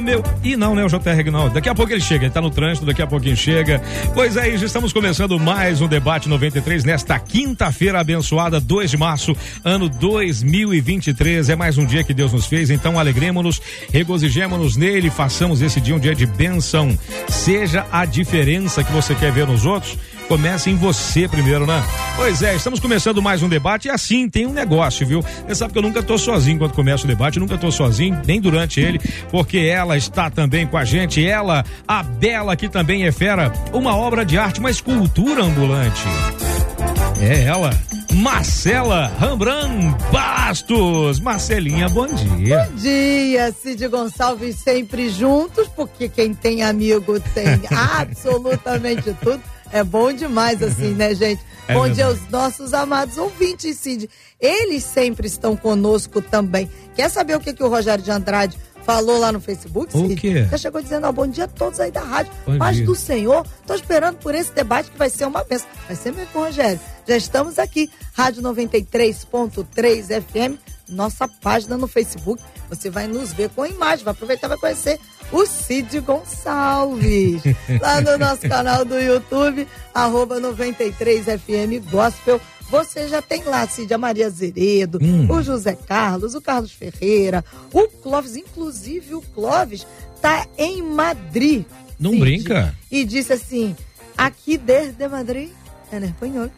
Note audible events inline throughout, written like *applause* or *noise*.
meu. Ih, não, né? O J.R. não. Daqui a pouco ele chega. Ele tá no trânsito, daqui a pouquinho chega. Pois é, já estamos começando mais um debate 93 nesta quinta-feira abençoada, 2 de março, ano 2023. É mais um dia que Deus nos fez, então alegremos-nos, regozijemos-nos nele, façamos esse dia um dia de bênção. Seja a diferença que você quer ver nos outros Comece em você primeiro, né? Pois é, estamos começando mais um debate e assim tem um negócio, viu? Você sabe que eu nunca tô sozinho quando começa o debate, nunca tô sozinho, nem durante ele, porque ela está também com a gente, ela, a Bela, que também é fera, uma obra de arte, uma escultura ambulante. É ela, Marcela Rambran Bastos. Marcelinha, bom dia. Bom dia, Cid Gonçalves, sempre juntos, porque quem tem amigo tem *laughs* absolutamente tudo. É bom demais assim, né, *laughs* gente? É bom dia aos nossos amados ouvintes, Cid. Eles sempre estão conosco também. Quer saber o que, que o Rogério de Andrade falou lá no Facebook, Cid? O quê? Já chegou dizendo, ó, bom dia a todos aí da rádio. Bom Paz dia. do Senhor. Tô esperando por esse debate que vai ser uma bênção. Vai ser mesmo, Rogério. Já estamos aqui, Rádio 93.3 FM, nossa página no Facebook. Você vai nos ver com imagem, vai aproveitar e vai conhecer o Cid Gonçalves. *laughs* lá no nosso canal do YouTube, arroba 93FM Gospel. Você já tem lá, Cid, a Maria Zeredo, hum. o José Carlos, o Carlos Ferreira, o Clóvis, inclusive o Clóvis tá em Madrid. Não Cid, brinca? E disse assim, aqui desde Madrid, é espanhol.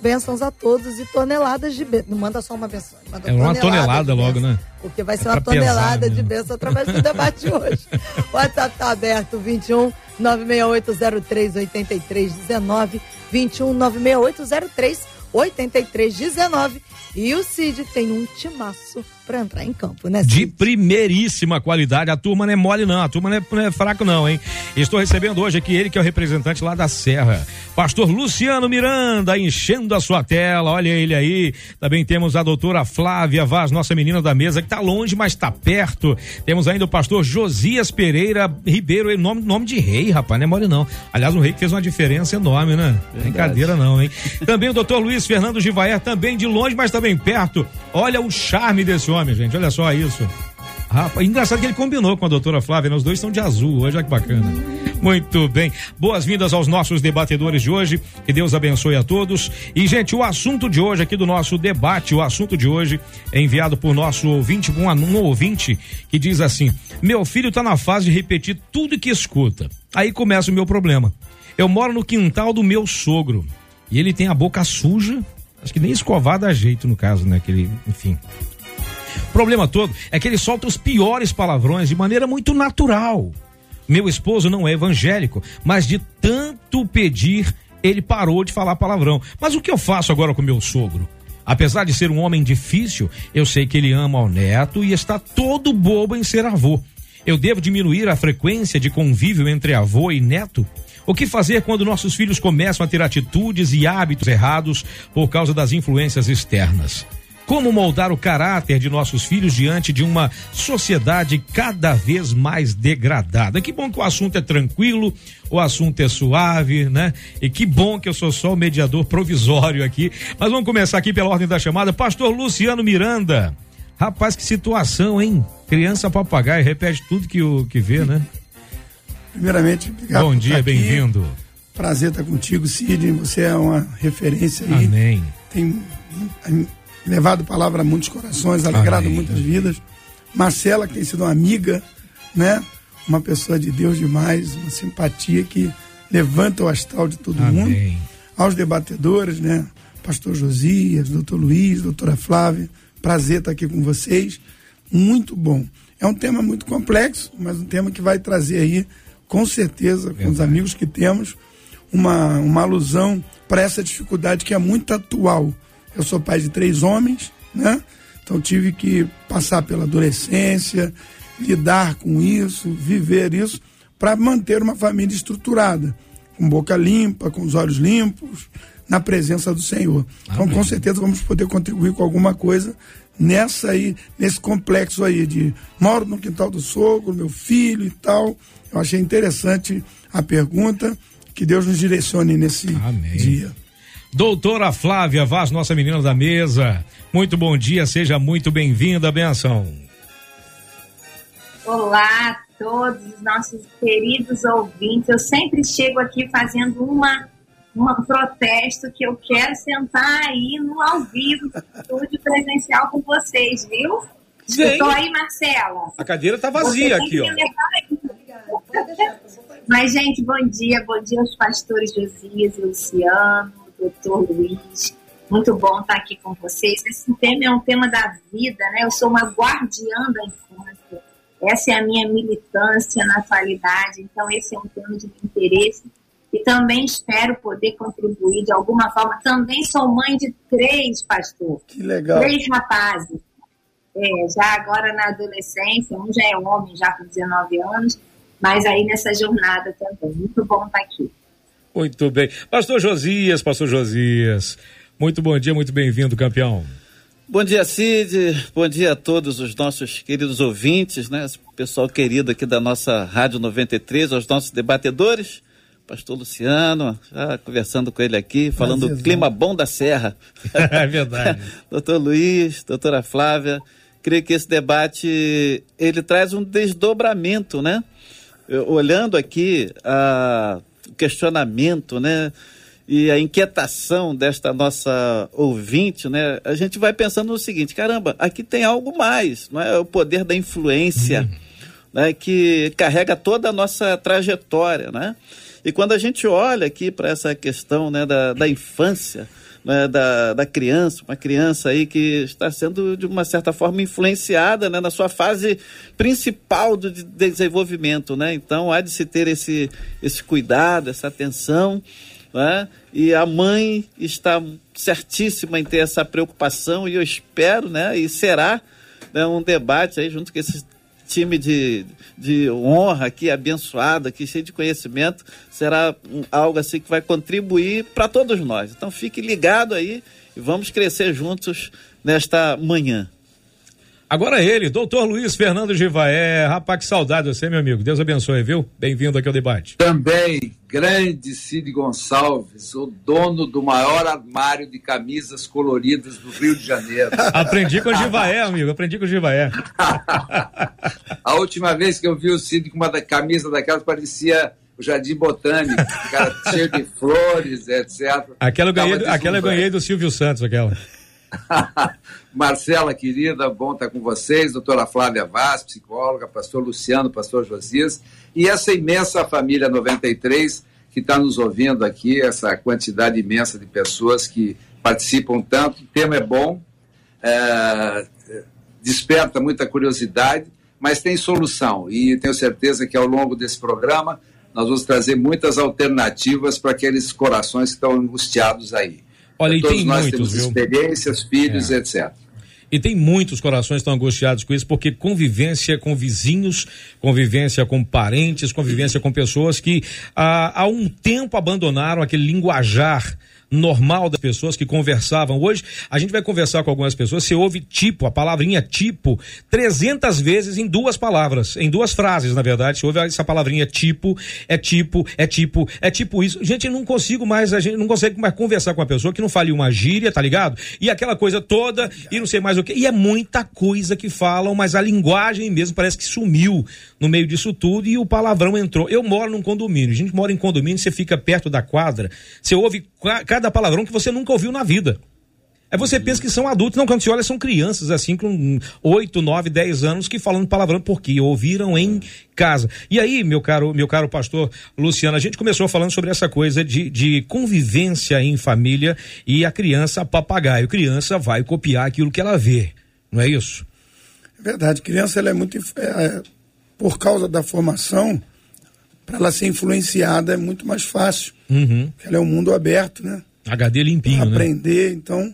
Bênçãos a todos e toneladas de bênçãos. Não manda só uma benção. é uma tonelada logo, né? Porque vai ser é uma tonelada pesar, de né? bênção através do debate de hoje. *laughs* O WhatsApp tá aberto, 21 96803 8319. 21 96803 8319. E o Cid tem um timaço para entrar em campo, né? De primeiríssima qualidade. A turma não é mole, não. A turma não é, não é fraco, não, hein? Estou recebendo hoje aqui ele que é o representante lá da Serra. Pastor Luciano Miranda, enchendo a sua tela. Olha ele aí. Também temos a doutora Flávia Vaz, nossa menina da mesa, que está longe, mas está perto. Temos ainda o pastor Josias Pereira Ribeiro, nome, nome de rei, rapaz, não é mole, não. Aliás, um rei que fez uma diferença enorme, né? Verdade. Brincadeira, não, hein? também o doutor Luiz Fernando Givaer, também de longe, mas também perto. Olha o charme desse homem gente. Olha só isso. Rapaz, engraçado que ele combinou com a doutora Flávia, né? Os dois são de azul, olha que bacana. Muito bem. Boas-vindas aos nossos debatedores de hoje. Que Deus abençoe a todos. E, gente, o assunto de hoje aqui do nosso debate, o assunto de hoje é enviado por nosso ouvinte, um, um ouvinte que diz assim: Meu filho está na fase de repetir tudo que escuta. Aí começa o meu problema. Eu moro no quintal do meu sogro e ele tem a boca suja, acho que nem escovada a jeito no caso, né? Que ele, enfim, o problema todo é que ele solta os piores palavrões de maneira muito natural. Meu esposo não é evangélico, mas de tanto pedir, ele parou de falar palavrão. Mas o que eu faço agora com meu sogro? Apesar de ser um homem difícil, eu sei que ele ama o neto e está todo bobo em ser avô. Eu devo diminuir a frequência de convívio entre avô e neto? O que fazer quando nossos filhos começam a ter atitudes e hábitos errados por causa das influências externas? Como moldar o caráter de nossos filhos diante de uma sociedade cada vez mais degradada? Que bom que o assunto é tranquilo, o assunto é suave, né? E que bom que eu sou só o mediador provisório aqui. Mas vamos começar aqui pela ordem da chamada. Pastor Luciano Miranda. Rapaz, que situação, hein? Criança papagaio, repete tudo que, o, que vê, né? Primeiramente, obrigado. Bom dia, bem-vindo. Prazer estar contigo, Sidney. Você é uma referência aí. Amém. Tem levado palavra a muitos corações, alegrado muitas vidas. Marcela, que tem sido uma amiga, né? Uma pessoa de Deus demais, uma simpatia que levanta o astral de todo Amém. mundo. Aos debatedores, né? Pastor Josias, doutor Luiz, doutora Flávia, prazer estar aqui com vocês. Muito bom. É um tema muito complexo, mas um tema que vai trazer aí, com certeza, com os amigos que temos, uma, uma alusão para essa dificuldade que é muito atual eu sou pai de três homens, né? Então tive que passar pela adolescência, lidar com isso, viver isso, para manter uma família estruturada, com boca limpa, com os olhos limpos, na presença do Senhor. Então, Amém. com certeza, vamos poder contribuir com alguma coisa nessa aí, nesse complexo aí de moro no quintal do sogro, meu filho e tal. Eu achei interessante a pergunta. Que Deus nos direcione nesse Amém. dia. Doutora Flávia Vaz, nossa menina da mesa. Muito bom dia, seja muito bem-vinda, benção. Olá a todos os nossos queridos ouvintes. Eu sempre chego aqui fazendo uma um protesto que eu quero sentar aí no ao vivo, estúdio presencial com vocês, viu? Vem. Eu aí, Marcela. A cadeira tá vazia aqui, ó. Mas, gente, bom dia. Bom dia aos pastores Josias e Luciano, doutor Luiz. Muito bom estar aqui com vocês. Esse tema é um tema da vida, né? Eu sou uma guardiã da infância. Essa é a minha militância na atualidade. Então, esse é um tema de interesse e também espero poder contribuir de alguma forma. Também sou mãe de três, pastor. Que legal. Três rapazes. É, já agora na adolescência, um já é homem, já com 19 anos, mas aí nessa jornada também. Muito bom estar aqui. Muito bem. Pastor Josias, pastor Josias, muito bom dia, muito bem-vindo, campeão. Bom dia, Cid. Bom dia a todos os nossos queridos ouvintes, né? Pessoal querido aqui da nossa Rádio 93, aos nossos debatedores pastor Luciano, já conversando com ele aqui, falando do clima bom da Serra. *laughs* É verdade. *laughs* doutor Luiz, doutora Flávia, creio que esse debate, ele traz um desdobramento, né? Eu, olhando aqui a, questionamento, né? E a inquietação desta nossa ouvinte, né? A gente vai pensando no seguinte, caramba, aqui tem algo mais, não é? O poder da influência, uhum. né? Que carrega toda a nossa trajetória, né? E quando a gente olha aqui para essa questão né, da, da infância, né, da, da criança, uma criança aí que está sendo de uma certa forma influenciada né, na sua fase principal do desenvolvimento, né? Então há de se ter esse, esse cuidado, essa atenção, né? E a mãe está certíssima em ter essa preocupação e eu espero, né? E será né, um debate aí junto com esses time de, de honra aqui, abençoado aqui, cheio de conhecimento, será algo assim que vai contribuir para todos nós. Então fique ligado aí e vamos crescer juntos nesta manhã. Agora ele, doutor Luiz Fernando Givaé. Rapaz, que saudade você, meu amigo. Deus abençoe, viu? Bem-vindo aqui ao debate. Também, grande Cid Gonçalves, o dono do maior armário de camisas coloridas do Rio de Janeiro. *laughs* Aprendi com o Givaé, *laughs* amigo. Aprendi com o Givaé. A última vez que eu vi o Cid com uma da, camisa daquelas parecia o Jardim Botânico, cara *laughs* cheio de flores, etc. Aquela eu ganhei, aquela eu ganhei do Silvio Santos, aquela. Marcela, querida, bom estar com vocês. Doutora Flávia Vaz, psicóloga, pastor Luciano, pastor Josias. E essa imensa família 93 que está nos ouvindo aqui, essa quantidade imensa de pessoas que participam tanto. O tema é bom, é, desperta muita curiosidade, mas tem solução. E tenho certeza que ao longo desse programa nós vamos trazer muitas alternativas para aqueles corações que estão angustiados aí. Olha, e Todos tem nós muitos, temos viu? experiências, filhos, é. etc. E tem muitos corações estão angustiados com isso, porque convivência com vizinhos, convivência com parentes, convivência com pessoas que ah, há um tempo abandonaram aquele linguajar normal das pessoas que conversavam. Hoje, a gente vai conversar com algumas pessoas, você ouve tipo, a palavrinha tipo, 300 vezes em duas palavras, em duas frases, na verdade. Você ouve essa palavrinha tipo, é tipo, é tipo, é tipo isso. Gente, não consigo mais, a gente não consegue mais conversar com uma pessoa que não fale uma gíria, tá ligado? E aquela coisa toda, e não sei mais o que. E é muita coisa que falam, mas a linguagem mesmo parece que sumiu no meio disso tudo e o palavrão entrou. Eu moro num condomínio, a gente mora em condomínio, você fica perto da quadra, você ouve cada palavrão que você nunca ouviu na vida. É você pensa que são adultos, não, quando você olha, são crianças, assim, com 8, 9, 10 anos, que falam palavrão porque ouviram em casa. E aí, meu caro, meu caro pastor Luciano, a gente começou falando sobre essa coisa de, de convivência em família e a criança papagaio. Criança vai copiar aquilo que ela vê, não é isso? É verdade, criança ela é muito. É, por causa da formação, para ela ser influenciada é muito mais fácil. Uhum. Ela é um mundo aberto, né? HD limpinho, pra né? Aprender, então,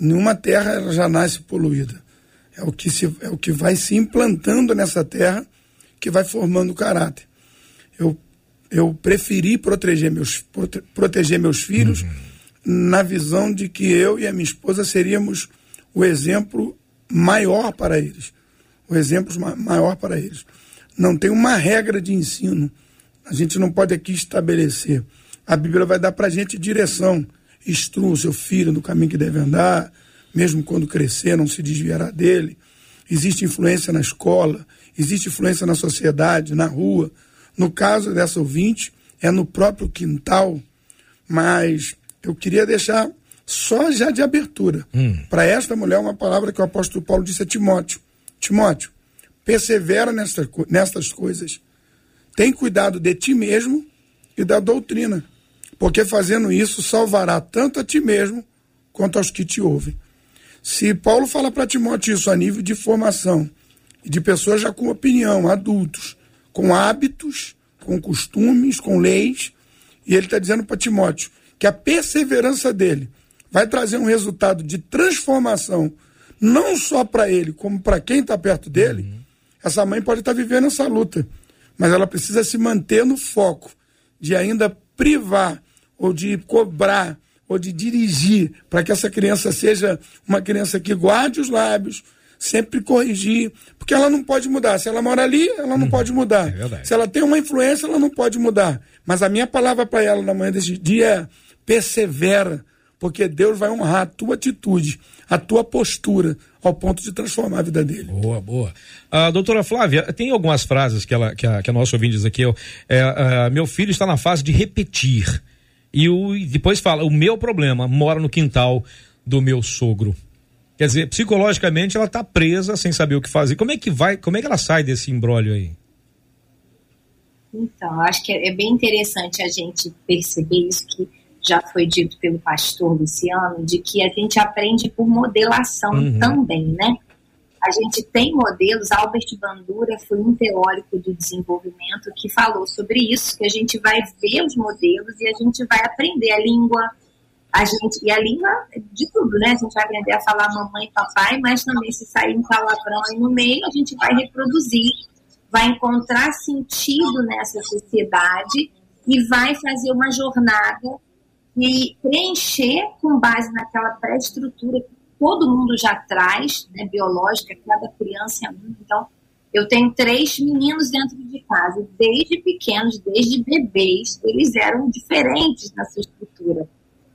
nenhuma terra ela já nasce poluída. É o que se, é o que vai se implantando nessa terra que vai formando o caráter. Eu eu preferi proteger meus proteger meus filhos uhum. na visão de que eu e a minha esposa seríamos o exemplo maior para eles. O exemplo maior para eles. Não tem uma regra de ensino. A gente não pode aqui estabelecer. A Bíblia vai dar para a gente direção. Instrua o seu filho no caminho que deve andar, mesmo quando crescer, não se desviará dele. Existe influência na escola, existe influência na sociedade, na rua. No caso dessa ouvinte, é no próprio quintal, mas eu queria deixar só já de abertura hum. para esta mulher uma palavra que o apóstolo Paulo disse a Timóteo: Timóteo, persevera nestas, nestas coisas. Tem cuidado de ti mesmo e da doutrina, porque fazendo isso salvará tanto a ti mesmo quanto aos que te ouvem. Se Paulo fala para Timóteo isso a nível de formação, de pessoas já com opinião, adultos, com hábitos, com costumes, com leis, e ele está dizendo para Timóteo que a perseverança dele vai trazer um resultado de transformação, não só para ele, como para quem está perto dele. Uhum. Essa mãe pode estar tá vivendo essa luta, mas ela precisa se manter no foco de ainda privar ou de cobrar ou de dirigir para que essa criança seja uma criança que guarde os lábios, sempre corrigir, porque ela não pode mudar. Se ela mora ali, ela não uhum, pode mudar. É Se ela tem uma influência, ela não pode mudar. Mas a minha palavra para ela na manhã desse dia é persevera, porque Deus vai honrar a tua atitude, a tua postura, ao ponto de transformar a vida dele. Boa, boa. Uh, doutora Flávia, tem algumas frases que, ela, que, a, que a nossa ouvinte diz aqui. é, uh, meu filho está na fase de repetir. E o, depois fala: o meu problema mora no quintal do meu sogro. Quer dizer, psicologicamente ela está presa sem saber o que fazer. Como é que vai, como é que ela sai desse embrólio aí? Então, acho que é bem interessante a gente perceber isso que já foi dito pelo pastor Luciano, de que a gente aprende por modelação uhum. também, né? A gente tem modelos, Albert Bandura foi um teórico do desenvolvimento que falou sobre isso, que a gente vai ver os modelos e a gente vai aprender a língua, a gente, e a língua de tudo, né? A gente vai aprender a falar mamãe e papai, mas também se sair um palavrão aí no meio, a gente vai reproduzir, vai encontrar sentido nessa sociedade e vai fazer uma jornada e preencher com base naquela pré-estrutura que todo mundo já traz, né, biológica, cada criança é um. Então, eu tenho três meninos dentro de casa, desde pequenos, desde bebês, eles eram diferentes na sua estrutura.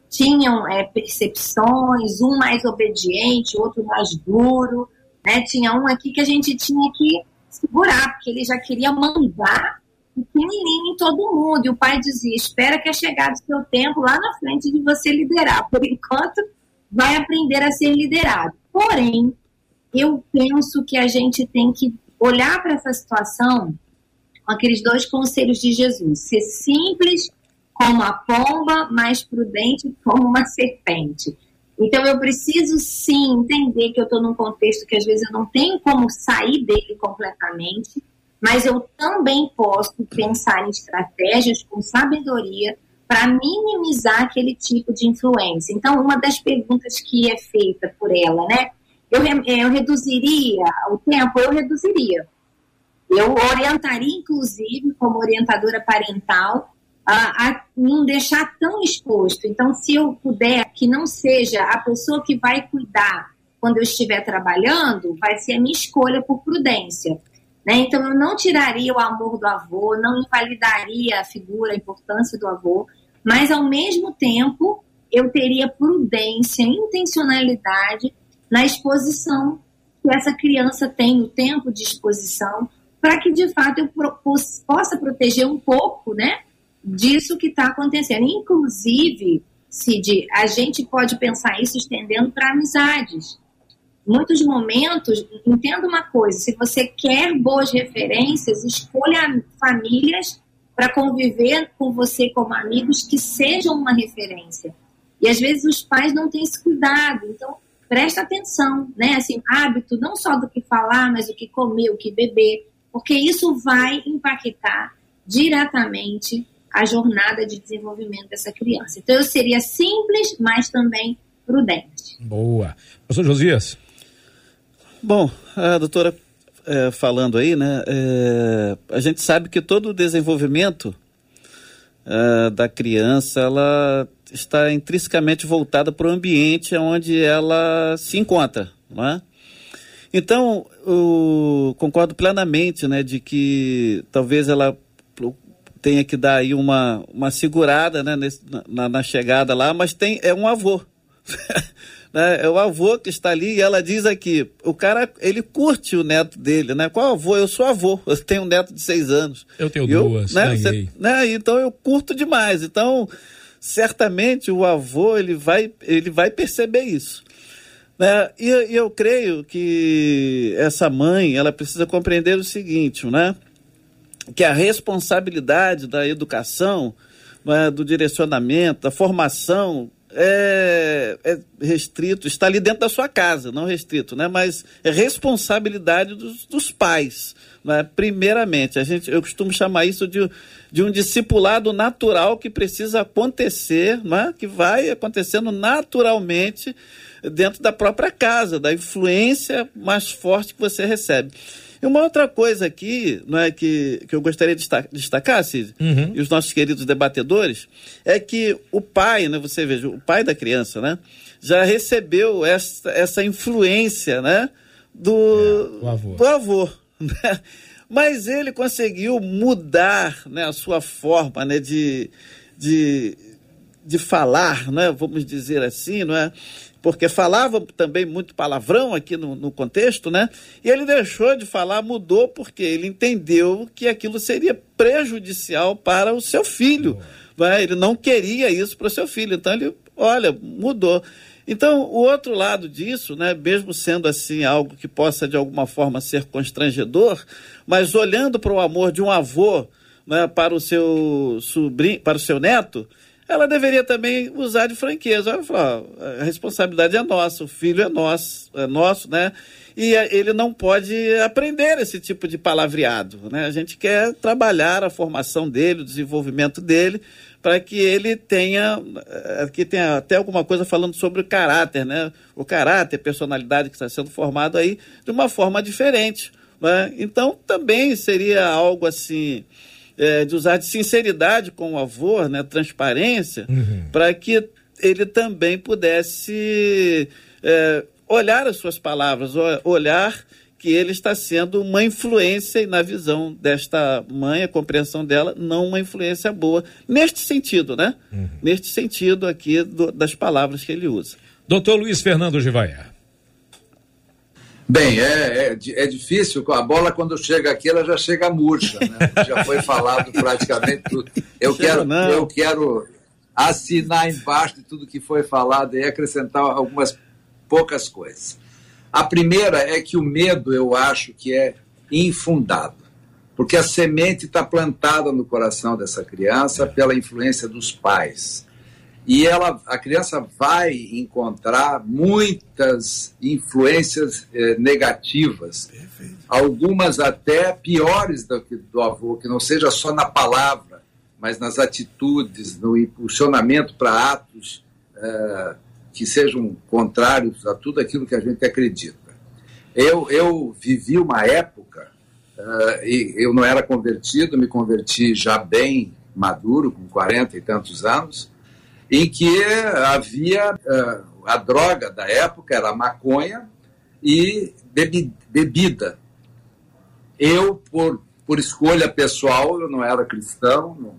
Tinham é, percepções, um mais obediente, outro mais duro, né? Tinha um aqui que a gente tinha que segurar, porque ele já queria mandar pequenininho em todo mundo. E o pai dizia: espera que é chegado o seu tempo lá na frente de você liderar. Por enquanto, vai aprender a ser liderado. Porém, eu penso que a gente tem que olhar para essa situação com aqueles dois conselhos de Jesus: ser simples como a pomba, mais prudente como uma serpente. Então eu preciso sim entender que eu estou num contexto que às vezes eu não tenho como sair dele completamente, mas eu também posso pensar em estratégias com sabedoria para minimizar aquele tipo de influência. Então, uma das perguntas que é feita por ela, né? Eu, eu reduziria o tempo? Eu reduziria. Eu orientaria, inclusive, como orientadora parental, a, a, não deixar tão exposto. Então, se eu puder que não seja a pessoa que vai cuidar quando eu estiver trabalhando, vai ser a minha escolha por prudência. Né? Então, eu não tiraria o amor do avô, não invalidaria a figura, a importância do avô, mas, ao mesmo tempo, eu teria prudência, intencionalidade na exposição que essa criança tem, no tempo de exposição, para que, de fato, eu possa proteger um pouco né, disso que está acontecendo. Inclusive, Cid, a gente pode pensar isso estendendo para amizades muitos momentos, entenda uma coisa: se você quer boas referências, escolha famílias para conviver com você como amigos que sejam uma referência. E às vezes os pais não têm esse cuidado, então presta atenção, né? Assim, hábito não só do que falar, mas o que comer, o que beber, porque isso vai impactar diretamente a jornada de desenvolvimento dessa criança. Então eu seria simples, mas também prudente. Boa. Professor Josias. Bom, a doutora é, falando aí, né? É, a gente sabe que todo o desenvolvimento é, da criança, ela está intrinsecamente voltada para o ambiente onde ela se encontra, não é? Então, eu concordo plenamente, né, de que talvez ela tenha que dar aí uma, uma segurada, né, nesse, na, na chegada lá, mas tem é um avô. *laughs* né? É o avô que está ali e ela diz aqui, o cara, ele curte o neto dele, né? Qual avô? Eu sou avô, *laughs* eu tenho um neto de seis anos. Eu tenho eu, duas, né? Né? Então eu curto demais. Então, certamente o avô, ele vai, ele vai perceber isso. Né? E, e eu creio que essa mãe, ela precisa compreender o seguinte, né? Que a responsabilidade da educação, né, do direcionamento, da formação é, é, restrito, está ali dentro da sua casa, não restrito, né? Mas é responsabilidade dos, dos pais, né? Primeiramente, a gente, eu costumo chamar isso de, de um discipulado natural que precisa acontecer, né? Que vai acontecendo naturalmente dentro da própria casa, da influência mais forte que você recebe. E uma outra coisa aqui, não é que, que eu gostaria de destacar, Cid, uhum. e os nossos queridos debatedores, é que o pai, né, você veja, o pai da criança, né, já recebeu essa, essa influência, né, do, é, avô. Do avô *laughs* né? Mas ele conseguiu mudar, né, a sua forma, né, de, de, de falar, né, vamos dizer assim, não é? Porque falava também muito palavrão aqui no, no, contexto, né? E ele deixou de falar, mudou, porque ele entendeu que aquilo seria prejudicial para o seu filho. Né? Ele não queria isso para o seu filho. Então ele, olha, mudou. Então, o outro lado disso, né, mesmo sendo assim algo que possa de alguma forma ser constrangedor, mas olhando para o amor de um avô né, para o seu sobrinho, para o seu neto, ela deveria também usar de franqueza. Ela falou, a responsabilidade é nossa, o filho é nosso, é nosso, né? E ele não pode aprender esse tipo de palavreado, né? A gente quer trabalhar a formação dele, o desenvolvimento dele, para que ele tenha, aqui tem até alguma coisa falando sobre o caráter, né? O caráter, personalidade que está sendo formado aí de uma forma diferente, né? Então também seria algo assim é, de usar de sinceridade com o avô, né, transparência, uhum. para que ele também pudesse é, olhar as suas palavras, olhar que ele está sendo uma influência e na visão desta mãe, a compreensão dela, não uma influência boa, neste sentido, né? Uhum. Neste sentido aqui do, das palavras que ele usa. Doutor Luiz Fernando Givaia. Bem, é, é, é, difícil. A bola, quando chega aqui, ela já chega murcha. Né? Já foi falado praticamente tudo. Eu quero, eu quero assinar embaixo de tudo que foi falado e acrescentar algumas poucas coisas. A primeira é que o medo, eu acho que é infundado, porque a semente está plantada no coração dessa criança pela influência dos pais e ela, a criança vai encontrar muitas influências eh, negativas, Perfeito. algumas até piores do, do avô, que não seja só na palavra, mas nas atitudes, no impulsionamento para atos eh, que sejam contrários a tudo aquilo que a gente acredita. Eu, eu vivi uma época, uh, e eu não era convertido, me converti já bem maduro, com 40 e tantos anos, em que havia uh, a droga da época era maconha e bebi, bebida. Eu, por, por escolha pessoal, eu não era cristão, não,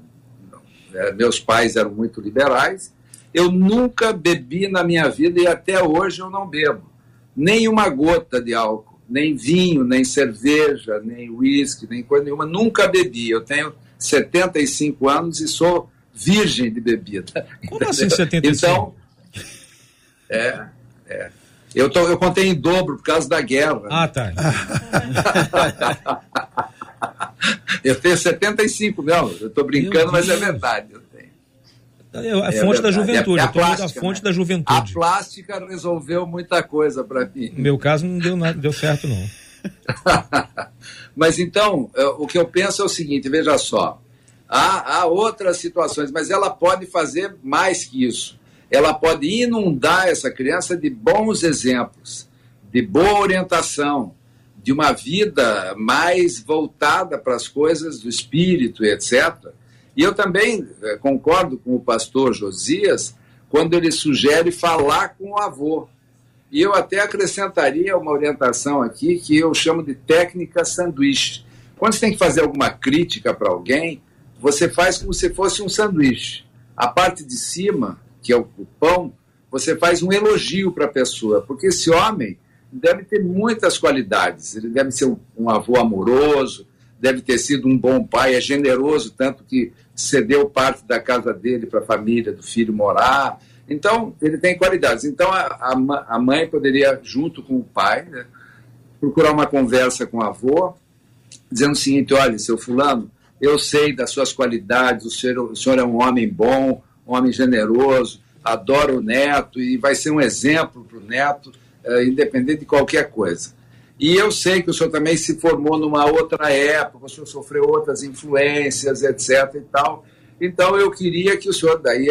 não, é, meus pais eram muito liberais, eu nunca bebi na minha vida e até hoje eu não bebo nem uma gota de álcool, nem vinho, nem cerveja, nem uísque, nem coisa nenhuma, nunca bebi. Eu tenho 75 anos e sou virgem de bebida. Como assim 75? Então, é, é. Eu, tô, eu contei em dobro por causa da guerra. Ah, tá. *laughs* eu tenho 75, não, eu estou brincando, mas é verdade. Eu tenho. É a fonte é da juventude, é, a, plástica, a fonte né? da juventude. A plástica resolveu muita coisa para mim. No meu caso não deu, nada, deu certo, não. *laughs* mas então, é, o que eu penso é o seguinte: veja só, Há, há outras situações, mas ela pode fazer mais que isso. Ela pode inundar essa criança de bons exemplos, de boa orientação, de uma vida mais voltada para as coisas do espírito, etc. E eu também eh, concordo com o pastor Josias quando ele sugere falar com o avô. E eu até acrescentaria uma orientação aqui que eu chamo de técnica sanduíche. Quando você tem que fazer alguma crítica para alguém, você faz como se fosse um sanduíche. A parte de cima, que é o pão, você faz um elogio para a pessoa, porque esse homem deve ter muitas qualidades. Ele deve ser um, um avô amoroso, deve ter sido um bom pai, é generoso, tanto que cedeu parte da casa dele para a família do filho morar então, ele tem qualidades. Então, a, a, a mãe poderia, junto com o pai, né, procurar uma conversa com o avô, dizendo o seguinte: olha, seu Fulano, eu sei das suas qualidades, o senhor, o senhor é um homem bom, um homem generoso, adora o neto e vai ser um exemplo para o neto, eh, independente de qualquer coisa. E eu sei que o senhor também se formou numa outra época, o senhor sofreu outras influências, etc. e tal. Então eu queria que o senhor daí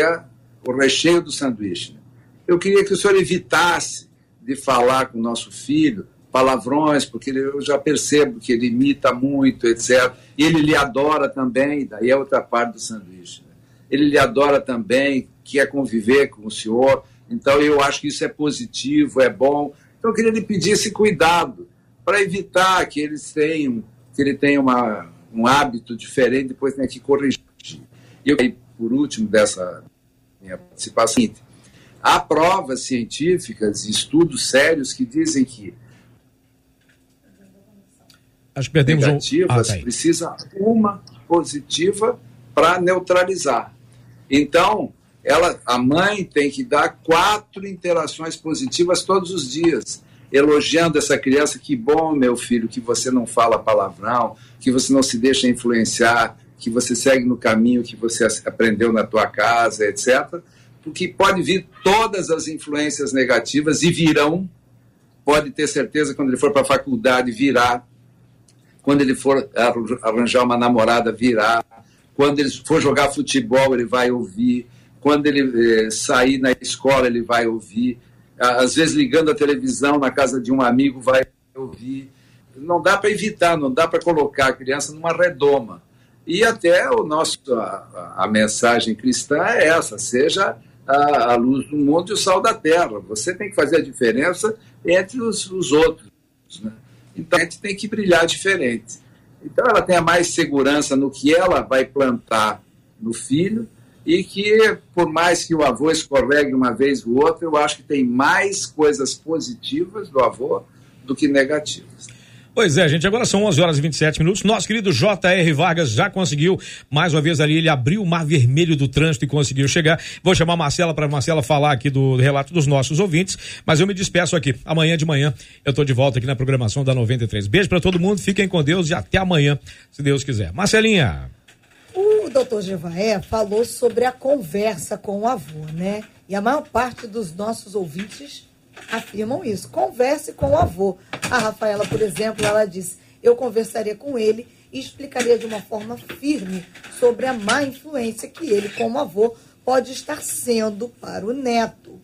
o recheio do sanduíche. Né? Eu queria que o senhor evitasse de falar com o nosso filho palavrões, porque eu já percebo que ele imita muito, etc. E ele lhe adora também, daí é outra parte do sanduíche. Né? Ele lhe adora também, quer conviver com o senhor, então eu acho que isso é positivo, é bom. Então eu queria lhe pedir esse cuidado para evitar que eles tenham, que ele tenha uma, um hábito diferente, depois tenha que corrigir. E eu, por último, dessa, minha participação. Há provas científicas estudos sérios que dizem que Acho que perdemos negativas um... ah, tá precisa uma positiva para neutralizar. Então, ela, a mãe tem que dar quatro interações positivas todos os dias, elogiando essa criança. Que bom, meu filho, que você não fala palavrão, que você não se deixa influenciar que você segue no caminho que você aprendeu na tua casa, etc. Porque pode vir todas as influências negativas e virão. Pode ter certeza quando ele for para a faculdade virá. Quando ele for arranjar uma namorada virá. Quando ele for jogar futebol ele vai ouvir. Quando ele eh, sair na escola ele vai ouvir. Às vezes ligando a televisão na casa de um amigo vai ouvir. Não dá para evitar, não dá para colocar a criança numa redoma e até o nosso, a, a mensagem cristã é essa: seja a, a, luz do mundo e o sal da terra. Você tem que fazer a diferença entre os, os outros. Né? Então a gente tem que brilhar diferente. Então ela tenha mais segurança no que ela vai plantar no filho e que, por mais que o avô escorregue uma vez ou outra, eu acho que tem mais coisas positivas do avô do que negativas. Pois é, gente, agora são 11 horas e 27 minutos. Nosso querido J.R. Vargas já conseguiu, mais uma vez ali, ele abriu o mar vermelho do trânsito e conseguiu chegar. Vou chamar a Marcela para Marcela falar aqui do relato dos nossos ouvintes, mas eu me despeço aqui. Amanhã de manhã eu tô de volta aqui na programação da 93. Beijo para todo mundo, fiquem com Deus e até amanhã, se Deus quiser. Marcelinha. O doutor Jevaé falou sobre a conversa com o avô, né? E a maior parte dos nossos ouvintes afirmam isso. Converse com o avô. A Rafaela, por exemplo, ela disse: eu conversaria com ele e explicaria de uma forma firme sobre a má influência que ele, como avô, pode estar sendo para o neto.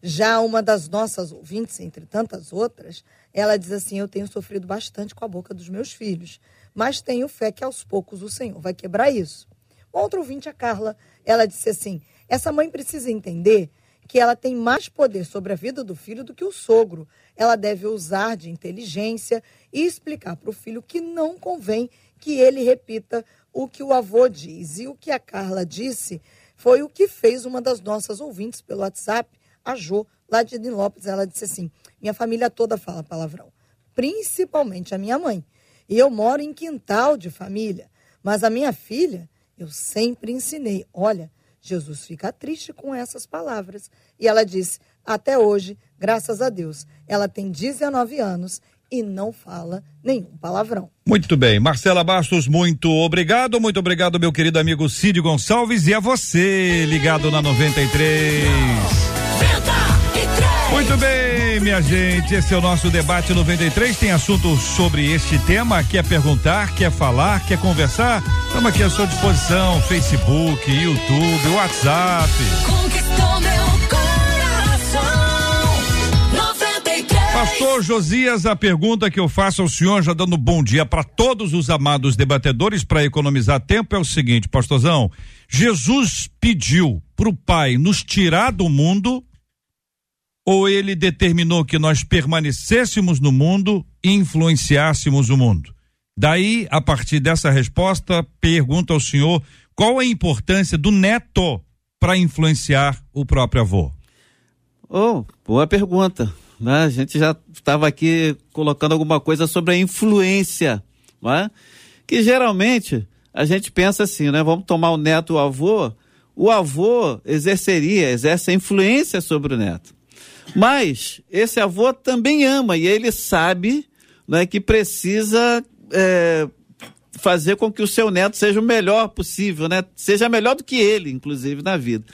Já uma das nossas ouvintes, entre tantas outras, ela diz assim: Eu tenho sofrido bastante com a boca dos meus filhos, mas tenho fé que aos poucos o Senhor vai quebrar isso. Outra ouvinte, a Carla, ela disse assim: Essa mãe precisa entender que ela tem mais poder sobre a vida do filho do que o sogro. Ela deve usar de inteligência e explicar para o filho que não convém que ele repita o que o avô diz. E o que a Carla disse foi o que fez uma das nossas ouvintes pelo WhatsApp, a Jo, lá de Lopes. Ela disse assim: Minha família toda fala palavrão, principalmente a minha mãe. E eu moro em quintal de família, mas a minha filha, eu sempre ensinei: olha Jesus fica triste com essas palavras. E ela disse: Até hoje, graças a Deus, ela tem 19 anos e não fala nenhum palavrão. Muito bem. Marcela Bastos, muito obrigado. Muito obrigado, meu querido amigo Cid Gonçalves. E a você, ligado na 93. Muito bem, minha gente. Esse é o nosso debate 93. Tem assunto sobre este tema? Quer perguntar, quer falar, quer conversar? Estamos aqui à sua disposição: Facebook, YouTube, WhatsApp. Conquistou meu coração. 93. Pastor Josias, a pergunta que eu faço ao senhor, já dando bom dia para todos os amados debatedores, para economizar tempo, é o seguinte, pastorzão. Jesus pediu para o Pai nos tirar do mundo, ou ele determinou que nós permanecêssemos no mundo e influenciássemos o mundo? Daí, a partir dessa resposta, pergunto ao senhor qual a importância do neto para influenciar o próprio avô? Oh, boa pergunta. Né? A gente já estava aqui colocando alguma coisa sobre a influência, né? que geralmente a gente pensa assim, né? Vamos tomar o neto o avô, o avô exerceria, exerce a influência sobre o neto. Mas esse avô também ama e ele sabe né, que precisa é, fazer com que o seu neto seja o melhor possível, né? Seja melhor do que ele, inclusive, na vida.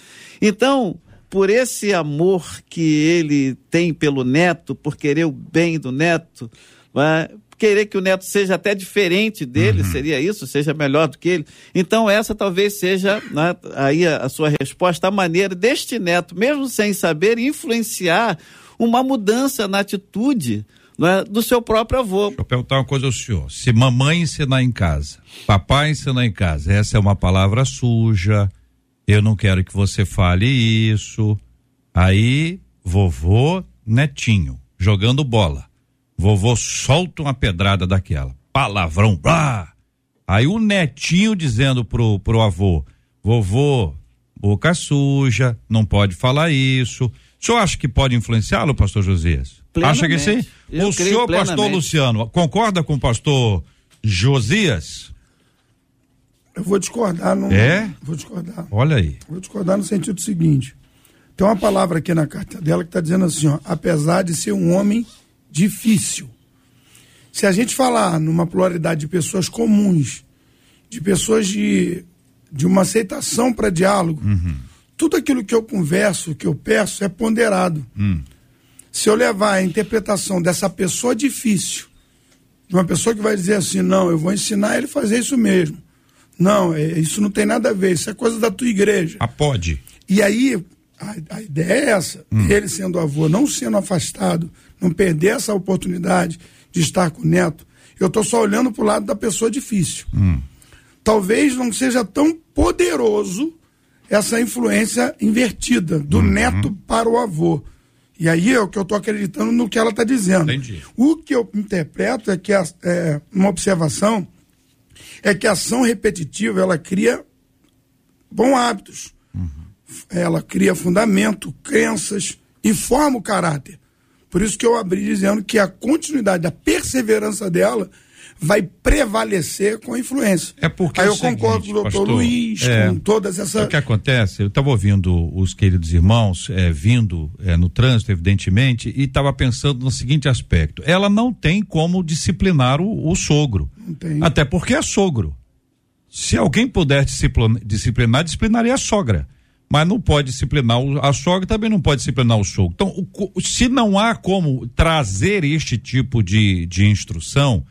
Então, por esse amor que ele tem pelo neto, por querer o bem do neto, né? Querer que o neto seja até diferente dele, uhum. seria isso, seja melhor do que ele. Então, essa talvez seja né, aí a, a sua resposta, a maneira deste neto, mesmo sem saber, influenciar uma mudança na atitude né, do seu próprio avô. Deixa eu perguntar uma coisa ao senhor. Se mamãe ensinar em casa, papai ensinar em casa, essa é uma palavra suja, eu não quero que você fale isso. Aí, vovô, netinho, jogando bola. Vovô solta uma pedrada daquela. Palavrão, blá. Aí o netinho dizendo pro, pro avô, vovô, boca suja, não pode falar isso. O senhor acha que pode influenciá-lo, pastor Josias? Acha que sim? Eu o senhor, plenamente. pastor Luciano, concorda com o pastor Josias? Eu vou discordar. No, é? Vou discordar. Olha aí. Vou discordar no sentido seguinte. Tem uma palavra aqui na carta dela que está dizendo assim, ó, apesar de ser um homem difícil. Se a gente falar numa pluralidade de pessoas comuns, de pessoas de, de uma aceitação para diálogo, uhum. tudo aquilo que eu converso, que eu peço, é ponderado. Uhum. Se eu levar a interpretação dessa pessoa difícil, de uma pessoa que vai dizer assim, não, eu vou ensinar ele a fazer isso mesmo. Não, é, isso não tem nada a ver, isso é coisa da tua igreja. A pode. E aí, a, a ideia é essa, hum. ele sendo avô, não sendo afastado, não perder essa oportunidade de estar com o neto. Eu estou só olhando para o lado da pessoa difícil. Hum. Talvez não seja tão poderoso essa influência invertida do uhum. neto para o avô. E aí é o que eu estou acreditando no que ela está dizendo. Entendi. O que eu interpreto é que a, é, uma observação é que a ação repetitiva ela cria bons hábitos. Uhum. Ela cria fundamento, crenças e forma o caráter. Por isso que eu abri dizendo que a continuidade, a perseverança dela vai prevalecer com a influência. É porque Aí é eu seguinte, concordo com o doutor pastor, Luiz, é, com todas essas. O que acontece? Eu estava ouvindo os queridos irmãos é, vindo é, no trânsito, evidentemente, e estava pensando no seguinte aspecto: ela não tem como disciplinar o, o sogro. Até porque é sogro. Se alguém puder disciplinar, disciplinaria a sogra mas não pode disciplinar a sogra também não pode disciplinar o sogro. Então, o, se não há como trazer este tipo de, de instrução,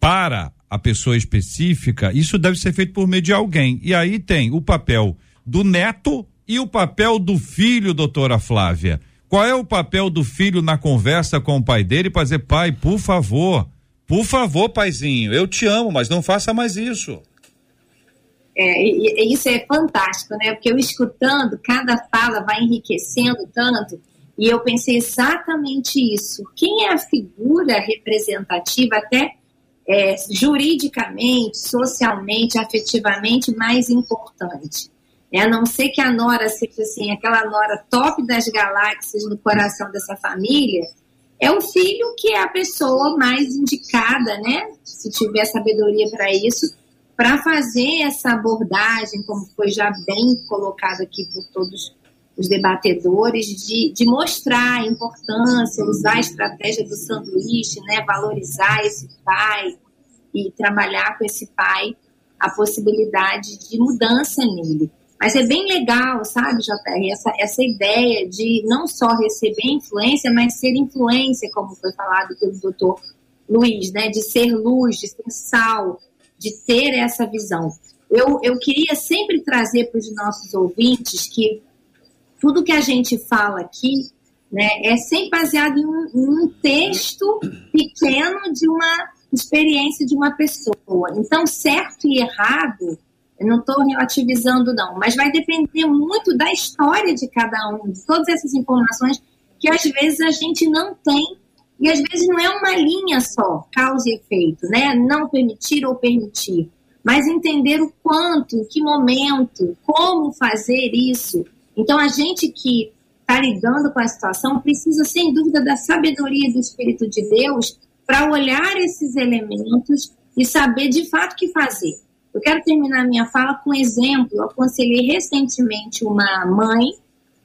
para a pessoa específica, isso deve ser feito por meio de alguém. E aí tem o papel do neto e o papel do filho, doutora Flávia. Qual é o papel do filho na conversa com o pai dele para dizer, pai, por favor, por favor, paizinho, eu te amo, mas não faça mais isso. É, e, e isso é fantástico, né? Porque eu escutando, cada fala vai enriquecendo tanto, e eu pensei exatamente isso. Quem é a figura representativa, até é, juridicamente, socialmente, afetivamente mais importante. É, a não ser que a Nora seja assim, aquela Nora top das galáxias no coração dessa família, é o filho que é a pessoa mais indicada, né? Se tiver sabedoria para isso, para fazer essa abordagem, como foi já bem colocado aqui por todos os debatedores, de, de mostrar a importância, usar a estratégia do sanduíche, né, valorizar esse pai e trabalhar com esse pai a possibilidade de mudança nele. Mas é bem legal, sabe, JR, essa, essa ideia de não só receber influência, mas ser influência, como foi falado pelo doutor Luiz, né, de ser luz, de ser sal, de ter essa visão. Eu, eu queria sempre trazer para os nossos ouvintes que tudo que a gente fala aqui né? É sempre baseado em um, em um texto pequeno de uma experiência de uma pessoa. Então, certo e errado, eu não estou relativizando, não, mas vai depender muito da história de cada um, de todas essas informações que às vezes a gente não tem, e às vezes não é uma linha só, causa e efeito, né? Não permitir ou permitir, mas entender o quanto, que momento, como fazer isso. Então, a gente que está lidando com a situação precisa, sem dúvida, da sabedoria do Espírito de Deus para olhar esses elementos e saber de fato o que fazer. Eu quero terminar minha fala com um exemplo. Eu aconselhei recentemente uma mãe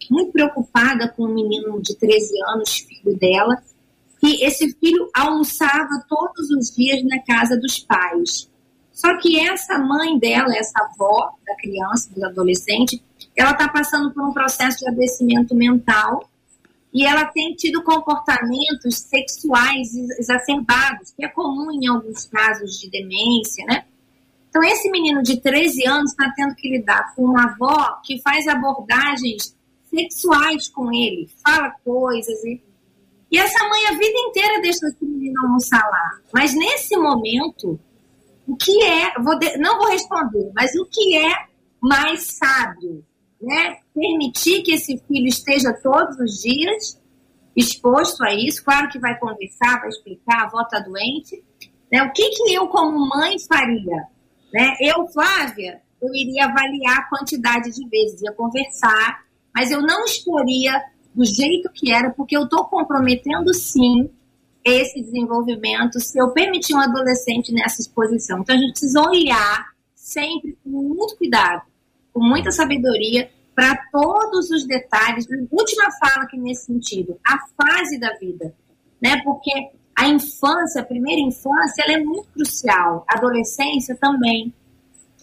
muito preocupada com um menino de 13 anos, filho dela, que esse filho almoçava todos os dias na casa dos pais. Só que essa mãe dela, essa avó da criança, do adolescente, ela está passando por um processo de adoecimento mental e ela tem tido comportamentos sexuais exacerbados, que é comum em alguns casos de demência, né? Então, esse menino de 13 anos está tendo que lidar com uma avó que faz abordagens sexuais com ele, fala coisas. E, e essa mãe a vida inteira deixa esse menino almoçar lá. Mas nesse momento, o que é, vou de, não vou responder, mas o que é mais sábio? Né? Permitir que esse filho esteja todos os dias exposto a isso, claro que vai conversar, vai explicar, a avó está doente. Né? O que, que eu, como mãe, faria? Né? Eu, Flávia, eu iria avaliar a quantidade de vezes, ia conversar, mas eu não exporia do jeito que era, porque eu estou comprometendo sim esse desenvolvimento se eu permitir um adolescente nessa exposição. Então a gente precisa olhar sempre com muito cuidado, com muita sabedoria para todos os detalhes. Última fala aqui nesse sentido, a fase da vida, né? Porque a infância, a primeira infância, ela é muito crucial, a adolescência também.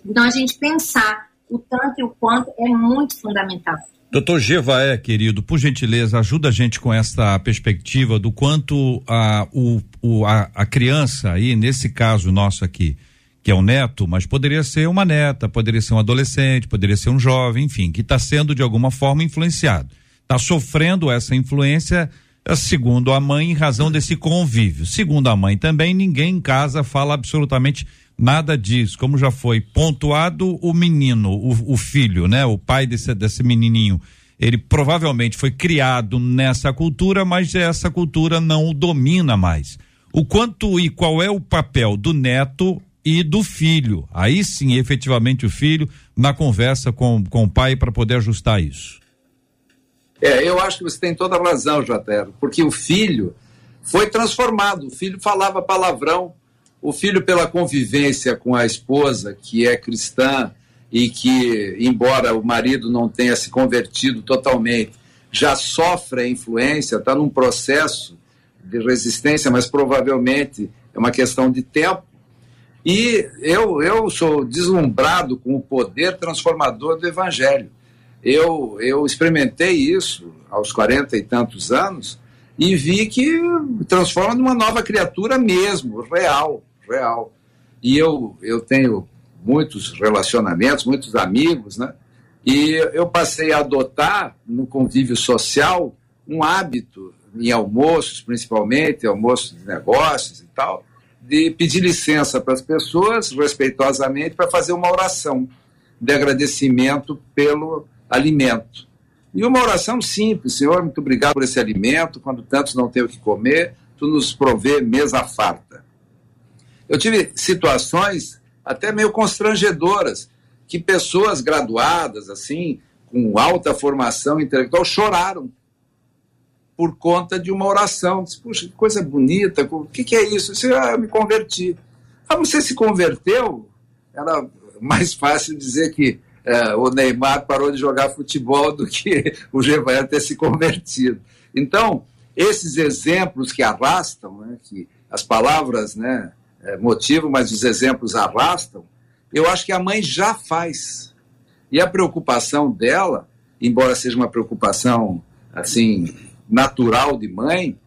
Então a gente pensar o tanto e o quanto é muito fundamental. Doutor Gevaé, querido, por gentileza, ajuda a gente com essa perspectiva do quanto a, o, o, a, a criança aí, nesse caso nosso aqui, que é um neto, mas poderia ser uma neta, poderia ser um adolescente, poderia ser um jovem, enfim, que está sendo de alguma forma influenciado. Está sofrendo essa influência, eh, segundo a mãe, em razão desse convívio. Segundo a mãe também, ninguém em casa fala absolutamente nada disso. Como já foi pontuado, o menino, o, o filho, né? O pai desse, desse menininho, ele provavelmente foi criado nessa cultura, mas essa cultura não o domina mais. O quanto e qual é o papel do neto e do filho? Aí sim, efetivamente, o filho na conversa com, com o pai para poder ajustar isso. É, eu acho que você tem toda a razão, Jotero, porque o filho foi transformado. O filho falava palavrão, o filho, pela convivência com a esposa, que é cristã e que, embora o marido não tenha se convertido totalmente, já sofre a influência, está num processo de resistência, mas provavelmente é uma questão de tempo. E eu, eu sou deslumbrado com o poder transformador do Evangelho. Eu, eu experimentei isso aos quarenta e tantos anos e vi que transforma numa nova criatura mesmo, real real. E eu, eu tenho muitos relacionamentos, muitos amigos, né? E eu passei a adotar no convívio social um hábito, em almoços principalmente, almoços de negócios e tal, de pedir licença para as pessoas, respeitosamente, para fazer uma oração de agradecimento pelo alimento. E uma oração simples, Senhor, muito obrigado por esse alimento, quando tantos não têm o que comer, tu nos provê mesa farta. Eu tive situações até meio constrangedoras, que pessoas graduadas, assim, com alta formação intelectual, choraram por conta de uma oração. Disse, Puxa, que coisa bonita, o que, que é isso? Disse, ah, eu me converti. Ah, você se converteu? Era mais fácil dizer que é, o Neymar parou de jogar futebol do que *laughs* o Gevaer ter se convertido. Então, esses exemplos que arrastam, né, que as palavras né, motivo, mas os exemplos arrastam, eu acho que a mãe já faz. E a preocupação dela, embora seja uma preocupação assim natural de mãe,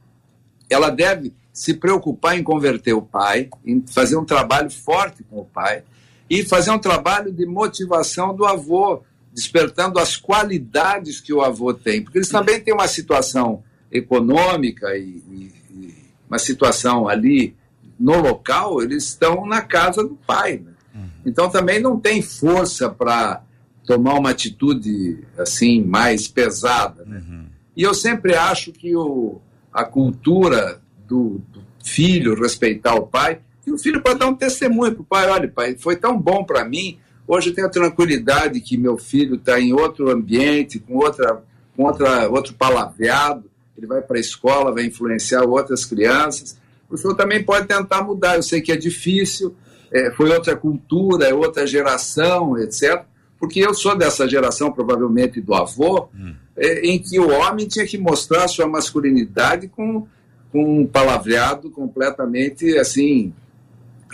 ela deve se preocupar em converter o pai, em fazer um trabalho forte com o pai e fazer um trabalho de motivação do avô, despertando as qualidades que o avô tem, porque eles também têm uma situação econômica e, e, e uma situação ali no local, eles estão na casa do pai. Né? Uhum. Então também não tem força para tomar uma atitude assim mais pesada. Né? Uhum. E eu sempre acho que o, a cultura do, do filho respeitar o pai, e o filho pode dar um testemunho para o pai: olha, pai, foi tão bom para mim. Hoje eu tenho a tranquilidade que meu filho está em outro ambiente, com, outra, com outra, outro palavreado, ele vai para a escola, vai influenciar outras crianças. O senhor também pode tentar mudar. Eu sei que é difícil, é, foi outra cultura, é outra geração, etc. Porque eu sou dessa geração, provavelmente do avô, hum. é, em que o homem tinha que mostrar sua masculinidade com, com um palavreado completamente assim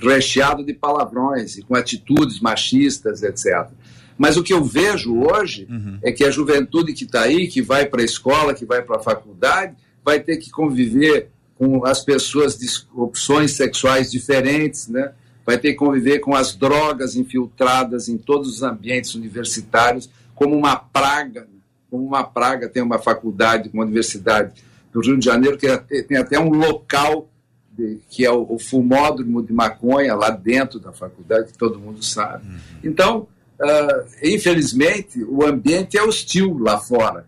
recheado de palavrões e com atitudes machistas, etc. Mas o que eu vejo hoje uhum. é que a juventude que está aí, que vai para a escola, que vai para a faculdade, vai ter que conviver com as pessoas de opções sexuais diferentes, né? vai ter que conviver com as drogas infiltradas em todos os ambientes universitários como uma praga, como uma praga. Tem uma faculdade, uma universidade do Rio de Janeiro que tem até um local de, que é o, o, fumódromo de maconha lá dentro da faculdade, que todo mundo sabe. Uhum. Então, uh, infelizmente, o ambiente é hostil lá fora.